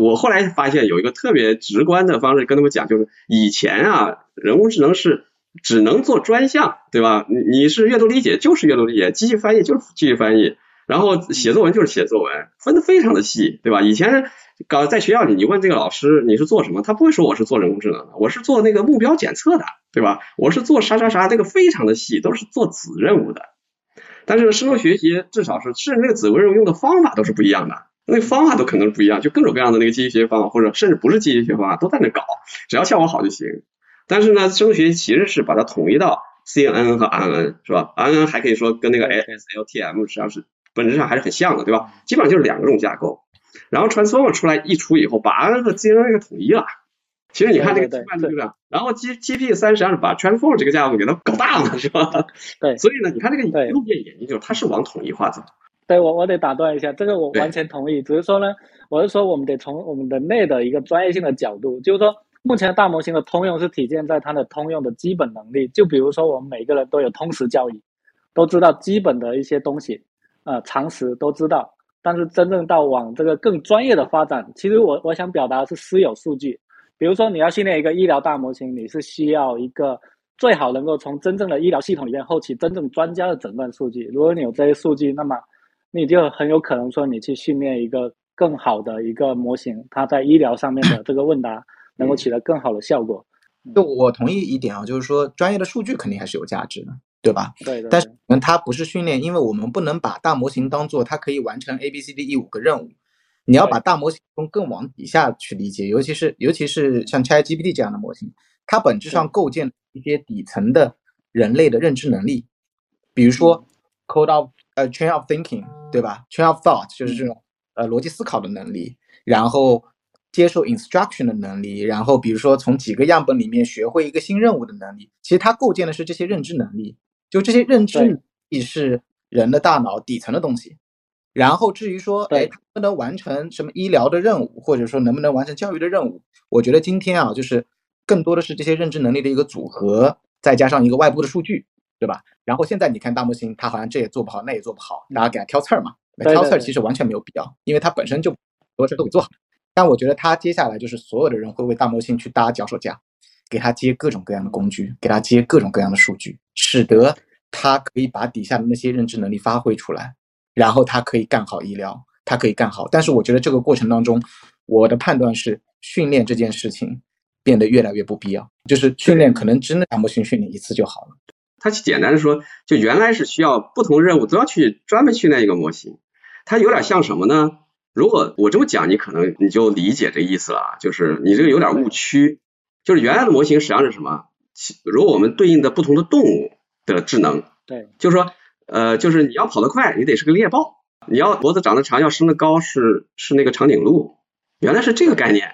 我后来发现有一个特别直观的方式跟他们讲，就是以前啊，人工智能是。只能做专项，对吧？你你是阅读理解就是阅读理解，机器翻译就是机器翻译，然后写作文就是写作文，分的非常的细，对吧？以前搞在学校里，你问这个老师你是做什么，他不会说我是做人工智能的，我是做那个目标检测的，对吧？我是做啥啥啥，这个非常的细，都是做子任务的。但是深度学习至少是，甚至那个子任务用的方法都是不一样的，那个方法都可能不一样，就各种各样的那个机器学习方法，或者甚至不是机器学习方法都在那搞，只要效果好就行。但是呢，深度学习其实是把它统一到 CNN 和 RNN 是吧？RNN 还可以说跟那个 ASLTM 实际上是本质上还是很像的，对吧？基本上就是两个种架构。然后 Transformer 出来一出以后，把 RNN 和 CNN 给统一了。其实你看这个计算就这样，然后 G G P 三实际上是把 Transformer 这个架构给它搞大了，*laughs* 是吧？对。所以呢，你看这个一路线演绎，就是它是往统一化走。对我我得打断一下，这个我完全同意。只是说呢，我是说我们得从我们人类的一个专业性的角度，就是说目前大模型的通用是体现在它的通用的基本能力。就比如说我们每个人都有通识教育，都知道基本的一些东西，呃，常识都知道。但是真正到往这个更专业的发展，其实我我想表达的是私有数据。比如说，你要训练一个医疗大模型，你是需要一个最好能够从真正的医疗系统里面后期真正专家的诊断数据。如果你有这些数据，那么你就很有可能说你去训练一个更好的一个模型，它在医疗上面的这个问答能够起到更好的效果。就我同意一点啊，就是说专业的数据肯定还是有价值的，对吧？对。但是它不是训练，因为我们不能把大模型当做它可以完成 A、B、C、D、E 五个任务。你要把大模型从更往底下去理解，尤其是尤其是像 ChatGPT 这样的模型，它本质上构建一些底层的人类的认知能力，比如说 code of 呃 chain of thinking，对吧？chain of thought 就是这种呃逻辑思考的能力，然后接受 instruction 的能力，然后比如说从几个样本里面学会一个新任务的能力，其实它构建的是这些认知能力，就这些认知能力是人的大脑底层的东西。然后至于说，哎，能不能完成什么医疗的任务，或者说能不能完成教育的任务？我觉得今天啊，就是更多的是这些认知能力的一个组合，再加上一个外部的数据，对吧？然后现在你看大模型，它好像这也做不好，那也做不好，大家给它挑刺儿嘛？挑刺儿其实完全没有必要，因为它本身就很多事都给做好。但我觉得他接下来就是所有的人会为大模型去搭脚手架，给他接各种各样的工具，给他接各种各样的数据，使得他可以把底下的那些认知能力发挥出来。然后他可以干好医疗，他可以干好，但是我觉得这个过程当中，我的判断是训练这件事情变得越来越不必要，就是训练可能真的大模型训练一次就好了。它简单的说，就原来是需要不同任务都要去专门训练一个模型，它有点像什么呢？如果我这么讲，你可能你就理解这意思了，就是你这个有点误区，就是原来的模型实际上是什么？如果我们对应的不同的动物的智能，对，就是说。呃，就是你要跑得快，你得是个猎豹；你要脖子长得长，要升得高，是是那个长颈鹿。原来是这个概念。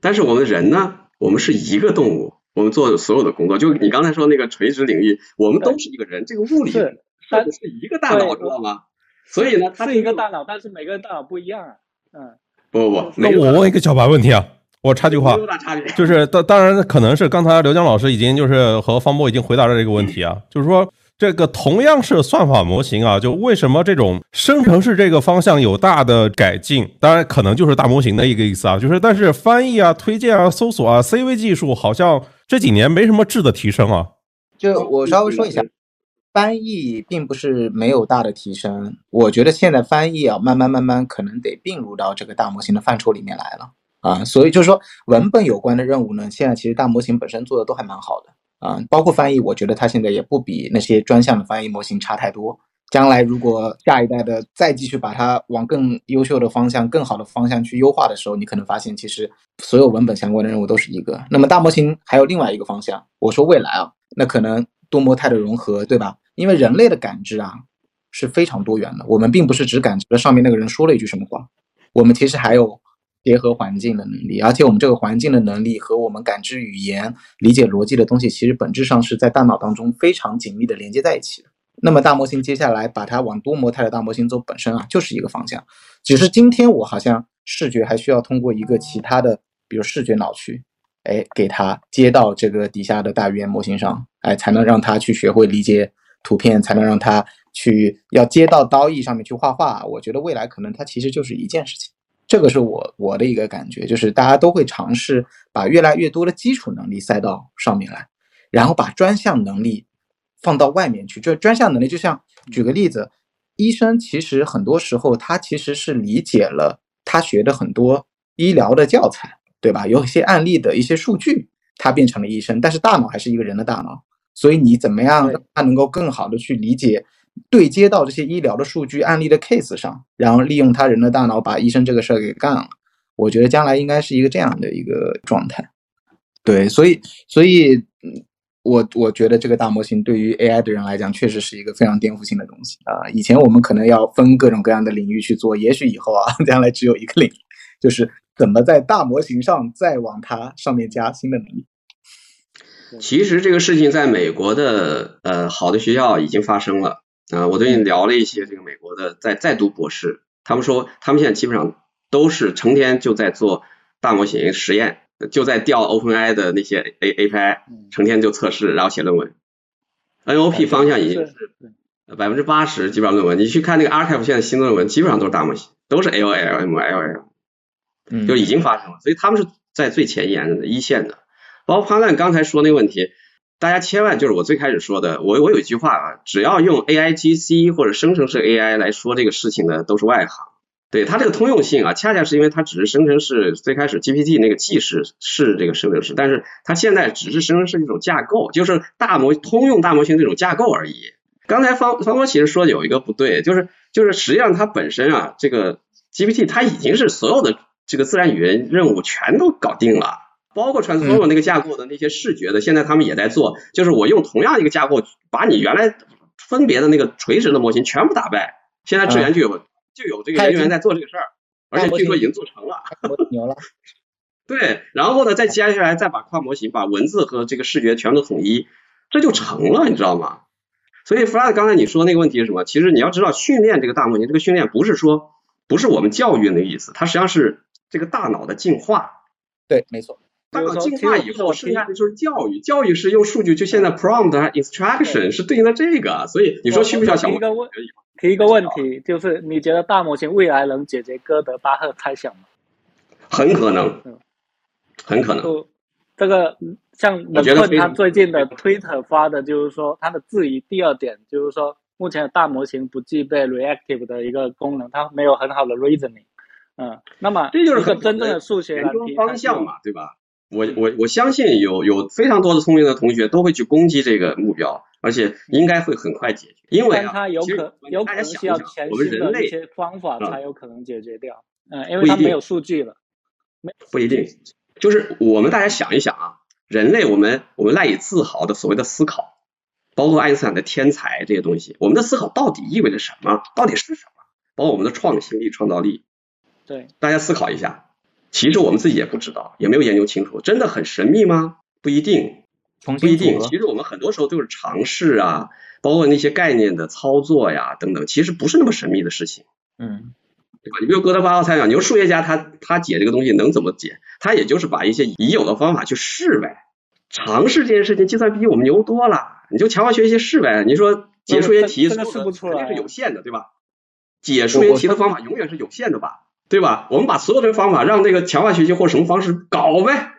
但是我们人呢，我们是一个动物，我们做所有的工作，就你刚才说那个垂直领域，我们都是一个人。这个物理是它是一个大脑，知道吗？所以呢，它是一个大脑，但是每个人大脑不一样啊。嗯，不不不，那我问一个小白问题啊，我插句话，就是当当然可能是刚才刘江老师已经就是和方波已经回答了这个问题啊，就是说。这个同样是算法模型啊，就为什么这种生成式这个方向有大的改进？当然可能就是大模型的一个意思啊，就是但是翻译啊、推荐啊、搜索啊、CV 技术好像这几年没什么质的提升啊。就我稍微说一下，翻译并不是没有大的提升，我觉得现在翻译啊，慢慢慢慢可能得并入到这个大模型的范畴里面来了啊。所以就是说，文本有关的任务呢，现在其实大模型本身做的都还蛮好的。啊，包括翻译，我觉得它现在也不比那些专项的翻译模型差太多。将来如果下一代的再继续把它往更优秀的方向、更好的方向去优化的时候，你可能发现其实所有文本相关的任务都是一个。那么大模型还有另外一个方向，我说未来啊，那可能多模态的融合，对吧？因为人类的感知啊是非常多元的，我们并不是只感知了上面那个人说了一句什么话，我们其实还有。结合环境的能力，而且我们这个环境的能力和我们感知语言、理解逻辑的东西，其实本质上是在大脑当中非常紧密的连接在一起的。那么大模型接下来把它往多模态的大模型走，本身啊就是一个方向。只是今天我好像视觉还需要通过一个其他的，比如视觉脑区，哎，给它接到这个底下的大语言模型上，哎，才能让它去学会理解图片，才能让他去要接到刀艺上面去画画。我觉得未来可能它其实就是一件事情。这个是我我的一个感觉，就是大家都会尝试把越来越多的基础能力塞到上面来，然后把专项能力放到外面去。这专项能力就像举个例子，医生其实很多时候他其实是理解了他学的很多医疗的教材，对吧？有一些案例的一些数据，他变成了医生，但是大脑还是一个人的大脑，所以你怎么样让他能够更好的去理解对接到这些医疗的数据案例的 case 上，然后利用他人的大脑把医生这个事儿给干了。我觉得将来应该是一个这样的一个状态。对，所以所以，嗯，我我觉得这个大模型对于 AI 的人来讲，确实是一个非常颠覆性的东西啊。以前我们可能要分各种各样的领域去做，也许以后啊，*laughs* 将来只有一个领域，就是怎么在大模型上再往它上面加新的能力。其实这个事情在美国的呃好的学校已经发生了。啊，我最近聊了一些这个美国的在在读博士，他们说他们现在基本上都是成天就在做大模型实验，就在调 OpenAI 的那些 A API，成天就测试，然后写论文。NOP 方向已经是百分之八十基本上论文，你去看那个 Archive 现在新的论文基本上都是大模型，都是 LLM、LLM，就已经发生了，所以他们是在最前沿的一线的。包括潘乱刚才说那个问题，大家千万就是我最开始说的，我我有一句话啊，只要用 AIGC 或者生成式 AI 来说这个事情的，都是外行。对它这个通用性啊，恰恰是因为它只是生成式，最开始 GPT 那个 G 是是这个生成式，但是它现在只是生成式一种架构，就是大模通用大模型这种架构而已。刚才方方波其实说有一个不对，就是就是实际上它本身啊，这个 GPT 它已经是所有的这个自然语言任务全都搞定了。包括 Transformer 那个架构的那些视觉的，现在他们也在做，就是我用同样一个架构，把你原来分别的那个垂直的模型全部打败。现在智源就有就有这个人员在做这个事儿，而且据说已经做成了。牛了。*laughs* 对，然后呢，再接下来再把跨模型，把文字和这个视觉全都统一，这就成了，你知道吗？所以 f l a t 刚才你说那个问题是什么？其实你要知道，训练这个大模型，这个训练不是说不是我们教育那个意思，它实际上是这个大脑的进化。对，没错。大脑进化以后，剩下的就是教育。教育是用数据，就现在 prompt instruction 是对应的这个。所以你说需不需要小模型？提一个问题，就是你觉得大模型未来能解决哥德巴赫猜想吗？很可能，很可能。这个像冷顿他最近的 Twitter 发的，就是说他的质疑。第二点就是说，目前的大模型不具备 reactive 的一个功能，它没有很好的 reasoning。嗯，那么这就是个真正的数学方向嘛，对吧？我我我相信有有非常多的聪明的同学都会去攻击这个目标，而且应该会很快解决。因为啊，有可有可能需要前期的一些方法才有可能解决掉。嗯，因为它没有数据了。不一定，就是我们大家想一想啊，人类我们我们赖以自豪的所谓的思考，包括爱因斯坦的天才这些东西，我们的思考到底意味着什么？到底是什么？包括我们的创新力、创造力。对，大家思考一下。其实我们自己也不知道，也没有研究清楚，真的很神秘吗？不一定，不一定。其实我们很多时候都是尝试啊，包括那些概念的操作呀等等，其实不是那么神秘的事情。嗯，对吧？你比如哥德巴赫猜想，你说数学家他他解这个东西能怎么解？他也就是把一些已有的方法去试呗。尝试这件事情，计算比我们牛多了。你就强化学习试呗。你说解数学题，肯定是有限的，对吧？解数学题的方法永远是有限的吧？对吧？我们把所有的方法让那个强化学习或什么方式搞呗。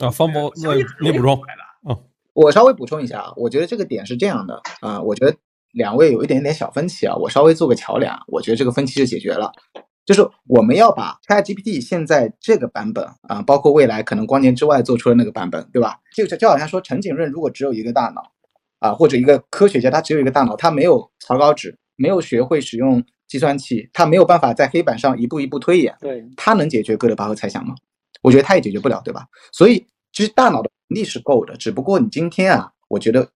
啊，方博，那你补充。嗯，我稍微补充一下啊，我觉得这个点是这样的啊，我觉得两位有一点点小分歧啊，我稍微做个桥梁，我觉得这个分歧就解决了。就是我们要把 ChatGPT 现在这个版本啊，包括未来可能光年之外做出的那个版本，对吧？就就好像说陈景润如果只有一个大脑啊，或者一个科学家他只有一个大脑，他没有草稿纸，没有学会使用。计算器它没有办法在黑板上一步一步推演，对，它能解决哥德巴赫猜想吗？我觉得它也解决不了，对吧？所以其实大脑的能力是够的，只不过你今天啊，我觉得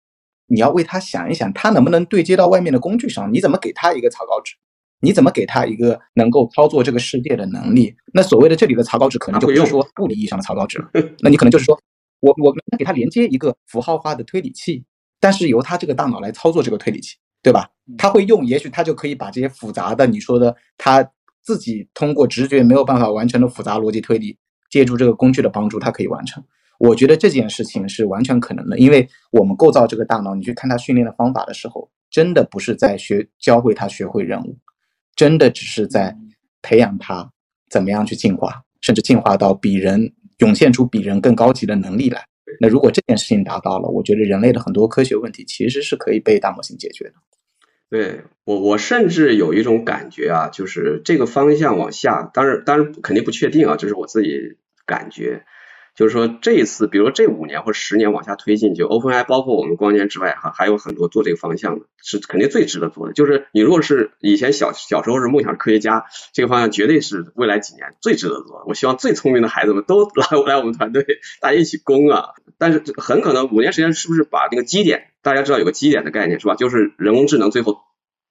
你要为他想一想，他能不能对接到外面的工具上？你怎么给他一个草稿纸？你怎么给他一个能够操作这个世界的能力？那所谓的这里的草稿纸，可能就不是说物理意义上的草稿纸了。*laughs* 那你可能就是说我我能给他连接一个符号化的推理器，但是由他这个大脑来操作这个推理器。对吧？他会用，也许他就可以把这些复杂的，你说的他自己通过直觉没有办法完成的复杂逻辑推理，借助这个工具的帮助，他可以完成。我觉得这件事情是完全可能的，因为我们构造这个大脑，你去看他训练的方法的时候，真的不是在学教会他学会任务，真的只是在培养他怎么样去进化，甚至进化到比人涌现出比人更高级的能力来。那如果这件事情达到了，我觉得人类的很多科学问题其实是可以被大模型解决的。对我，我甚至有一种感觉啊，就是这个方向往下，当然，当然肯定不确定啊，这是我自己感觉。就是说这一次，比如说这五年或者十年往下推进，就 OpenAI 包括我们光年之外，还还有很多做这个方向的，是肯定最值得做的。就是你如果是以前小小时候是梦想科学家，这个方向绝对是未来几年最值得做。我希望最聪明的孩子们都来来我们团队，大家一起攻啊！但是很可能五年时间是不是把那个基点，大家知道有个基点的概念是吧？就是人工智能最后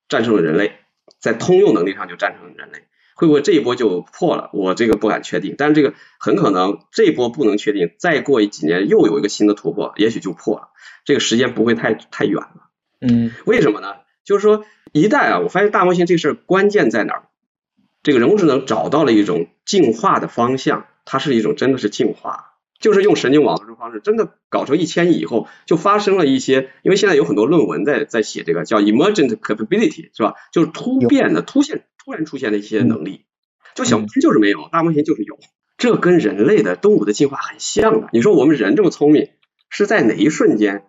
战胜了人类，在通用能力上就战胜了人类。会不会这一波就破了？我这个不敢确定，但是这个很可能这一波不能确定，再过几年又有一个新的突破，也许就破了。这个时间不会太太远了。嗯，为什么呢？就是说一旦啊，我发现大模型这事儿关键在哪儿？这个人工智能找到了一种进化的方向，它是一种真的是进化，就是用神经网络这种方式，真的搞成一千亿以后，就发生了一些，因为现在有很多论文在在写这个叫 emergent capability 是吧？就是突变的突现。突然出现的一些能力，就小模型就是没有，大模型就是有，这跟人类的动物的进化很像的。你说我们人这么聪明，是在哪一瞬间，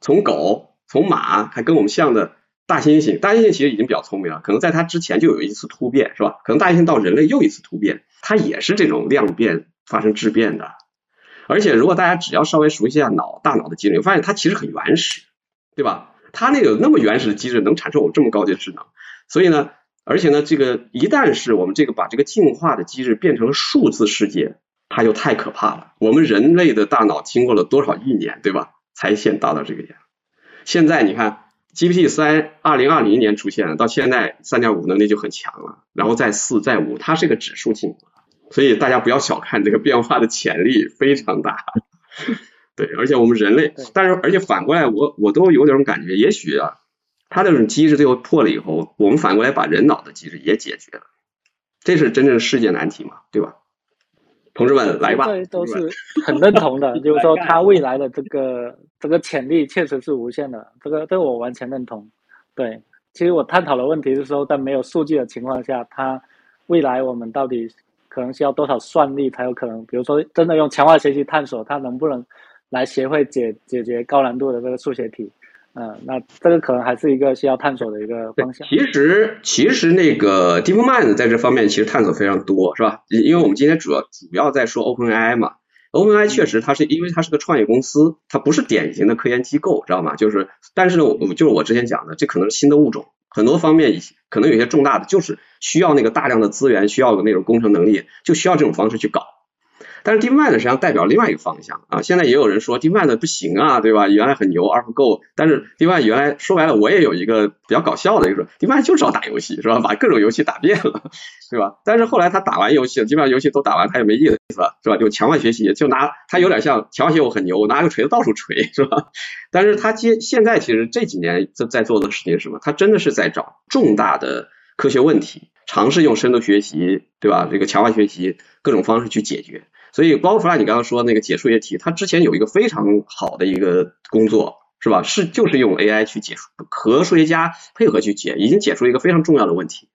从狗、从马，还跟我们像的大猩猩？大猩猩其实已经比较聪明了，可能在它之前就有一次突变，是吧？可能大猩猩到人类又一次突变，它也是这种量变发生质变的。而且如果大家只要稍微熟悉一下脑大脑的机能，发现它其实很原始，对吧？它那有那么原始的机制能产生我们这么高级的智能，所以呢？而且呢，这个一旦是我们这个把这个进化的机制变成了数字世界，它就太可怕了。我们人类的大脑经过了多少亿年，对吧？才现达到这个样。现在你看，GPT 三二零二零年出现了，到现在三点五能力就很强了，然后再四再五，它是个指数进化，所以大家不要小看这个变化的潜力非常大。*laughs* 对，而且我们人类，但是而且反过来，我我都有点感觉，也许啊。它这种机制最后破了以后，我们反过来把人脑的机制也解决了，这是真正世界难题嘛，对吧？同志们来吧，这都是 *laughs* 很认同的，就是说它未来的这个这个潜力确实是无限的，这个这个我完全认同。对，其实我探讨的问题是说，在没有数据的情况下，它未来我们到底可能需要多少算力才有可能，比如说真的用强化学习探索，它能不能来学会解解决高难度的这个数学题？嗯，那这个可能还是一个需要探索的一个方向。其实，其实那个 DeepMind 在这方面其实探索非常多，是吧？因为我们今天主要主要在说 OpenAI 嘛，OpenAI 确实它是因为它是个创业公司，它不是典型的科研机构，知道吗？就是，但是呢，我就是我之前讲的，这可能是新的物种，很多方面可能有些重大的，就是需要那个大量的资源，需要那种工程能力，就需要这种方式去搞。但是 DeepMind 实际上代表另外一个方向啊，现在也有人说 DeepMind 不行啊，对吧？原来很牛，AlphaGo，但是 DeepMind 原来说白了，我也有一个比较搞笑的，一个说 DeepMind 就是要打游戏，是吧？把各种游戏打遍了，*laughs* 对吧？但是后来他打完游戏，基本上游戏都打完，他也没意思了，是吧？就强化学习，就拿他有点像强化学习，我很牛，我拿个锤子到处锤，*laughs* 是吧？但是他接现在其实这几年在在做的事情是什么？他真的是在找重大的科学问题，尝试用深度学习，对吧？这个强化学习各种方式去解决。所以，包括弗拉，你刚刚说那个解数学题，它之前有一个非常好的一个工作，是吧？是就是用 AI 去解数，和数学家配合去解，已经解出一个非常重要的问题。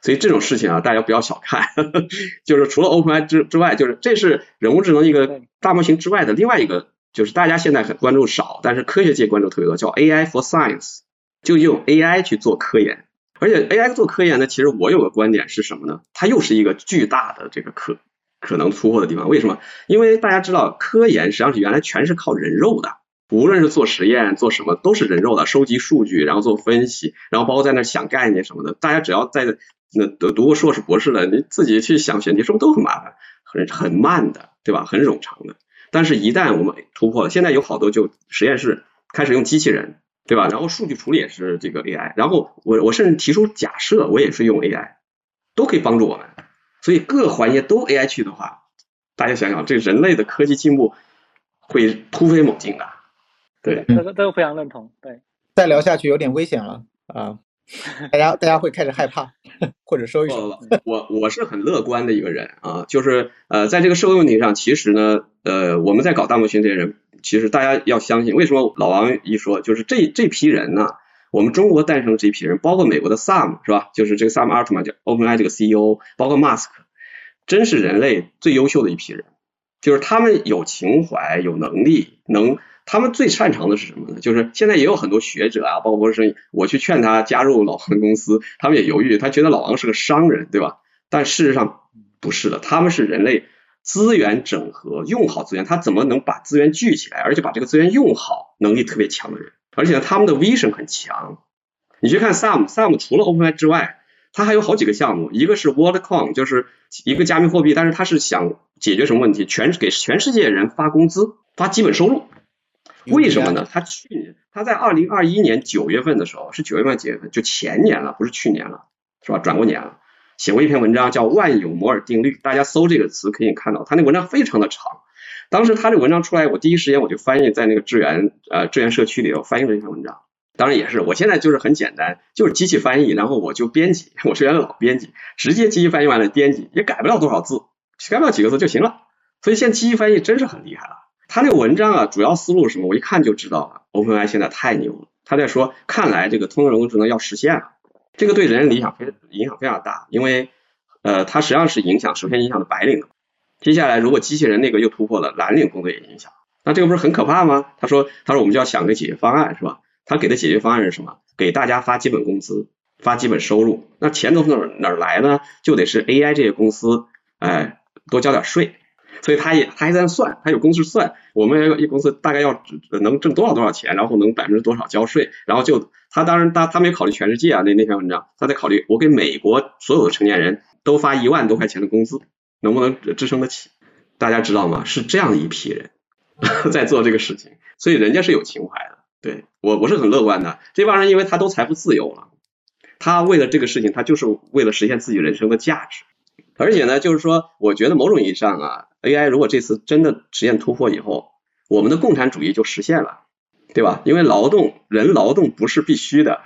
所以这种事情啊，大家不要小看，*laughs* 就是除了 OpenAI 之之外，就是这是人工智能一个大模型之外的另外一个，就是大家现在很关注少，但是科学界关注特别多，叫 AI for Science，就用 AI 去做科研。而且 AI 做科研呢，其实我有个观点是什么呢？它又是一个巨大的这个科。可能突破的地方，为什么？因为大家知道，科研实际上是原来全是靠人肉的，无论是做实验做什么，都是人肉的，收集数据，然后做分析，然后包括在那想概念什么的。大家只要在那读读过硕士博士的，你自己去想选题，是不是都很麻烦，很很慢的，对吧？很冗长的。但是，一旦我们突破了，现在有好多就实验室开始用机器人，对吧？然后数据处理也是这个 AI，然后我我甚至提出假设，我也是用 AI，都可以帮助我们。所以各环节都 AI 去的话，大家想想，这人类的科技进步会突飞猛进的。对，这个这个非常认同。对，再聊下去有点危险了啊！大家大家会开始害怕或者收一收。我我是很乐观的一个人啊，就是呃，在这个社会问题上，其实呢，呃，我们在搞大模型这些人，其实大家要相信，为什么老王一说，就是这这批人呢？我们中国诞生这批人，包括美国的 Sam 是吧？就是这个 Sam Altman 叫 OpenAI 这个 CEO，包括 Mask，真是人类最优秀的一批人。就是他们有情怀、有能力，能他们最擅长的是什么呢？就是现在也有很多学者啊，包括是我去劝他加入老王的公司，他们也犹豫，他觉得老王是个商人，对吧？但事实上不是的，他们是人类资源整合，用好资源，他怎么能把资源聚起来，而且把这个资源用好，能力特别强的人，而且呢，他们的 vision 很强。你去看 Sam，Sam 除了 OpenAI 之外，他还有好几个项目，一个是 WorldCoin，就是一个加密货币，但是他是想解决什么问题？全给全世界人发工资，发基本收入。为什么呢？他去年他在二零二一年九月份的时候，是九月份几月份？就前年了，不是去年了，是吧？转过年了，写过一篇文章叫《万有摩尔定律》，大家搜这个词可以看到，他那文章非常的长。当时他这文章出来，我第一时间我就翻译在那个智源呃智源社区里头翻译了这篇文章。当然也是，我现在就是很简单，就是机器翻译，然后我就编辑，我是原来老编辑，直接机器翻译完了编辑，也改不了多少字，改不了几个字就行了。所以现在机器翻译真是很厉害了。他那个文章啊，主要思路是什么？我一看就知道了。OpenAI 现在太牛了，他在说，看来这个通用人工智能要实现了，这个对人理想非影响非常大，因为呃，它实际上是影响，首先影响的白领的。接下来如果机器人那个又突破了，蓝领工作也影响，那这个不是很可怕吗？他说，他说我们就要想个解决方案，是吧？他给的解决方案是什么？给大家发基本工资，发基本收入。那钱从哪哪来呢？就得是 AI 这些公司，哎，多交点税。所以他也他还在算，他有公式算，我们一公司大概要能挣多少多少钱，然后能百分之多少交税。然后就他当然他他没考虑全世界啊，那那篇文章他在考虑，我给美国所有的成年人都发一万多块钱的工资，能不能支撑得起？大家知道吗？是这样一批人 *laughs* 在做这个事情，所以人家是有情怀的。对我我是很乐观的，这帮人因为他都财富自由了，他为了这个事情，他就是为了实现自己人生的价值，而且呢，就是说，我觉得某种意义上啊，AI 如果这次真的实现突破以后，我们的共产主义就实现了，对吧？因为劳动人劳动不是必须的，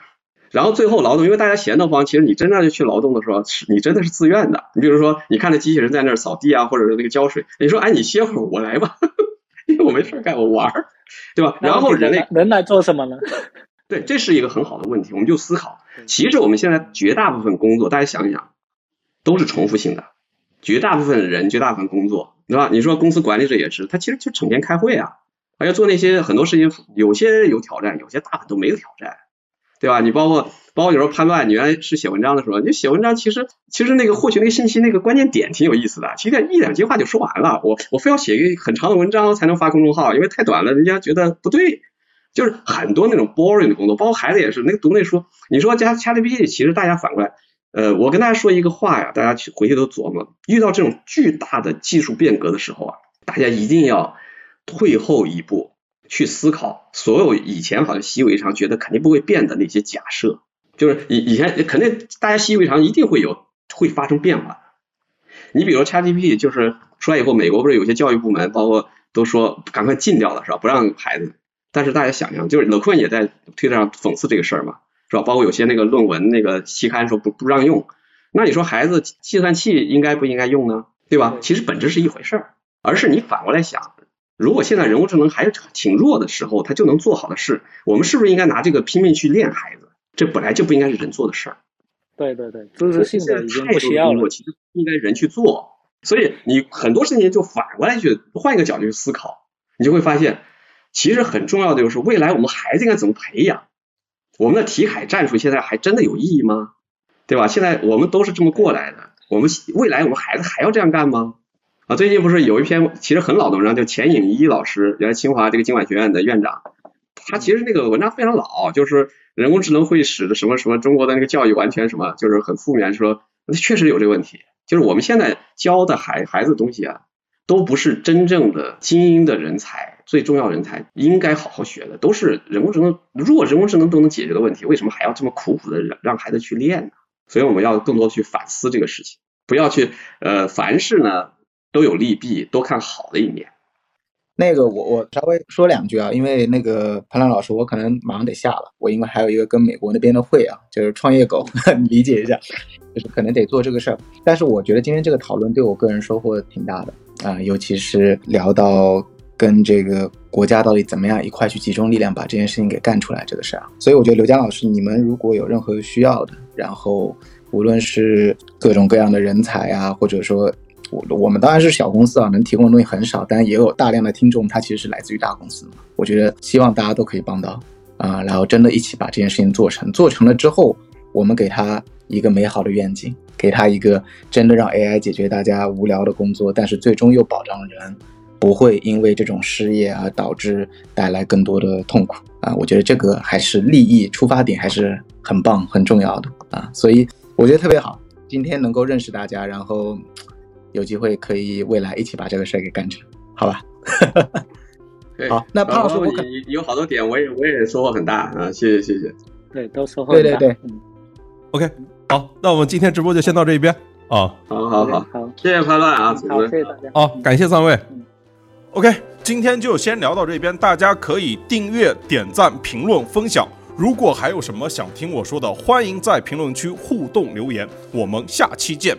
然后最后劳动，因为大家闲得慌，其实你真正去劳动的时候，是你真的是自愿的。你比如说，你看着机器人在那儿扫地啊，或者是那个浇水，你说，哎，你歇会儿，我来吧，*laughs* 因为我没事干，我玩儿。对吧？然后人类人来做什么呢？*laughs* 对，这是一个很好的问题，我们就思考。其实我们现在绝大部分工作，大家想一想，都是重复性的。绝大部分人，绝大部分工作，对吧？你说公司管理者也是，他其实就整天开会啊，还要做那些很多事情，有些有挑战，有些大部分都没有挑战，对吧？你包括包括有时候判断，你原来是写文章的时候，你写文章其实其实那个获取那个信息那个关键点挺有意思的，其实一两句话就说完了。我我非要写一个很长的文章才能发公众号，因为太短了，人家觉得不对。就是很多那种 boring 的工作，包括孩子也是，那个读那书，你说加 ChatGPT，其实大家反过来，呃，我跟大家说一个话呀，大家去回去都琢磨，遇到这种巨大的技术变革的时候啊，大家一定要退后一步去思考，所有以前好像习以为常，觉得肯定不会变的那些假设，就是以以前肯定大家习以为常，一定会有会发生变化。你比如 ChatGPT，就是出来以后，美国不是有些教育部门，包括都说赶快禁掉了，是吧？不让孩子。但是大家想想，就是勒坤也在推特上讽刺这个事儿嘛，是吧？包括有些那个论文那个期刊说不不让用，那你说孩子计算器应该不应该用呢？对吧？其实本质是一回事儿，而是你反过来想，如果现在人工智能还是挺弱的时候，它就能做好的事，我们是不是应该拿这个拼命去练孩子？这本来就不应该是人做的事儿。对对对，知识性的已经不需要了。其实应该人去做，所以你很多事情就反过来去换一个角度去思考，你就会发现。其实很重要的就是未来我们孩子应该怎么培养？我们的题海战术现在还真的有意义吗？对吧？现在我们都是这么过来的，我们未来我们孩子还要这样干吗？啊，最近不是有一篇其实很老的文章，叫钱颖一老师，原来清华这个经管学院的院长，他其实那个文章非常老，就是人工智能会使得什么什么中国的那个教育完全什么，就是很负面，说确实有这个问题，就是我们现在教的孩孩子东西啊，都不是真正的精英的人才。最重要人才应该好好学的都是人工智能。如果人工智能都能解决的问题，为什么还要这么苦苦的让让孩子去练呢？所以我们要更多去反思这个事情，不要去呃凡事呢都有利弊，多看好的一面。那个我我稍微说两句啊，因为那个潘亮老师，我可能马上得下了，我因为还有一个跟美国那边的会啊，就是创业狗，*laughs* 理解一下，就是可能得做这个事儿。但是我觉得今天这个讨论对我个人收获挺大的啊，尤其是聊到。跟这个国家到底怎么样一块去集中力量把这件事情给干出来这个事儿啊，所以我觉得刘佳老师，你们如果有任何需要的，然后无论是各种各样的人才啊，或者说我我们当然是小公司啊，能提供的东西很少，但也有大量的听众，他其实是来自于大公司嘛。我觉得希望大家都可以帮到啊，然后真的一起把这件事情做成，做成了之后，我们给他一个美好的愿景，给他一个真的让 AI 解决大家无聊的工作，但是最终又保障人不会因为这种失业而导致带来更多的痛苦啊！我觉得这个还是利益出发点还是很棒很重要的啊，所以我觉得特别好，今天能够认识大家，然后有机会可以未来一起把这个事儿给干成，好吧？*laughs* 对好那潘老师我可你有好多点，我也我也收获很大啊，谢谢谢谢。对，都收获很大。对对对嗯，OK，好，那我们今天直播就先到这一边啊。好好好，好，谢谢潘乱啊，组好，织谢谢大家。好，感谢三位嗯。OK，今天就先聊到这边，大家可以订阅、点赞、评论、分享。如果还有什么想听我说的，欢迎在评论区互动留言。我们下期见。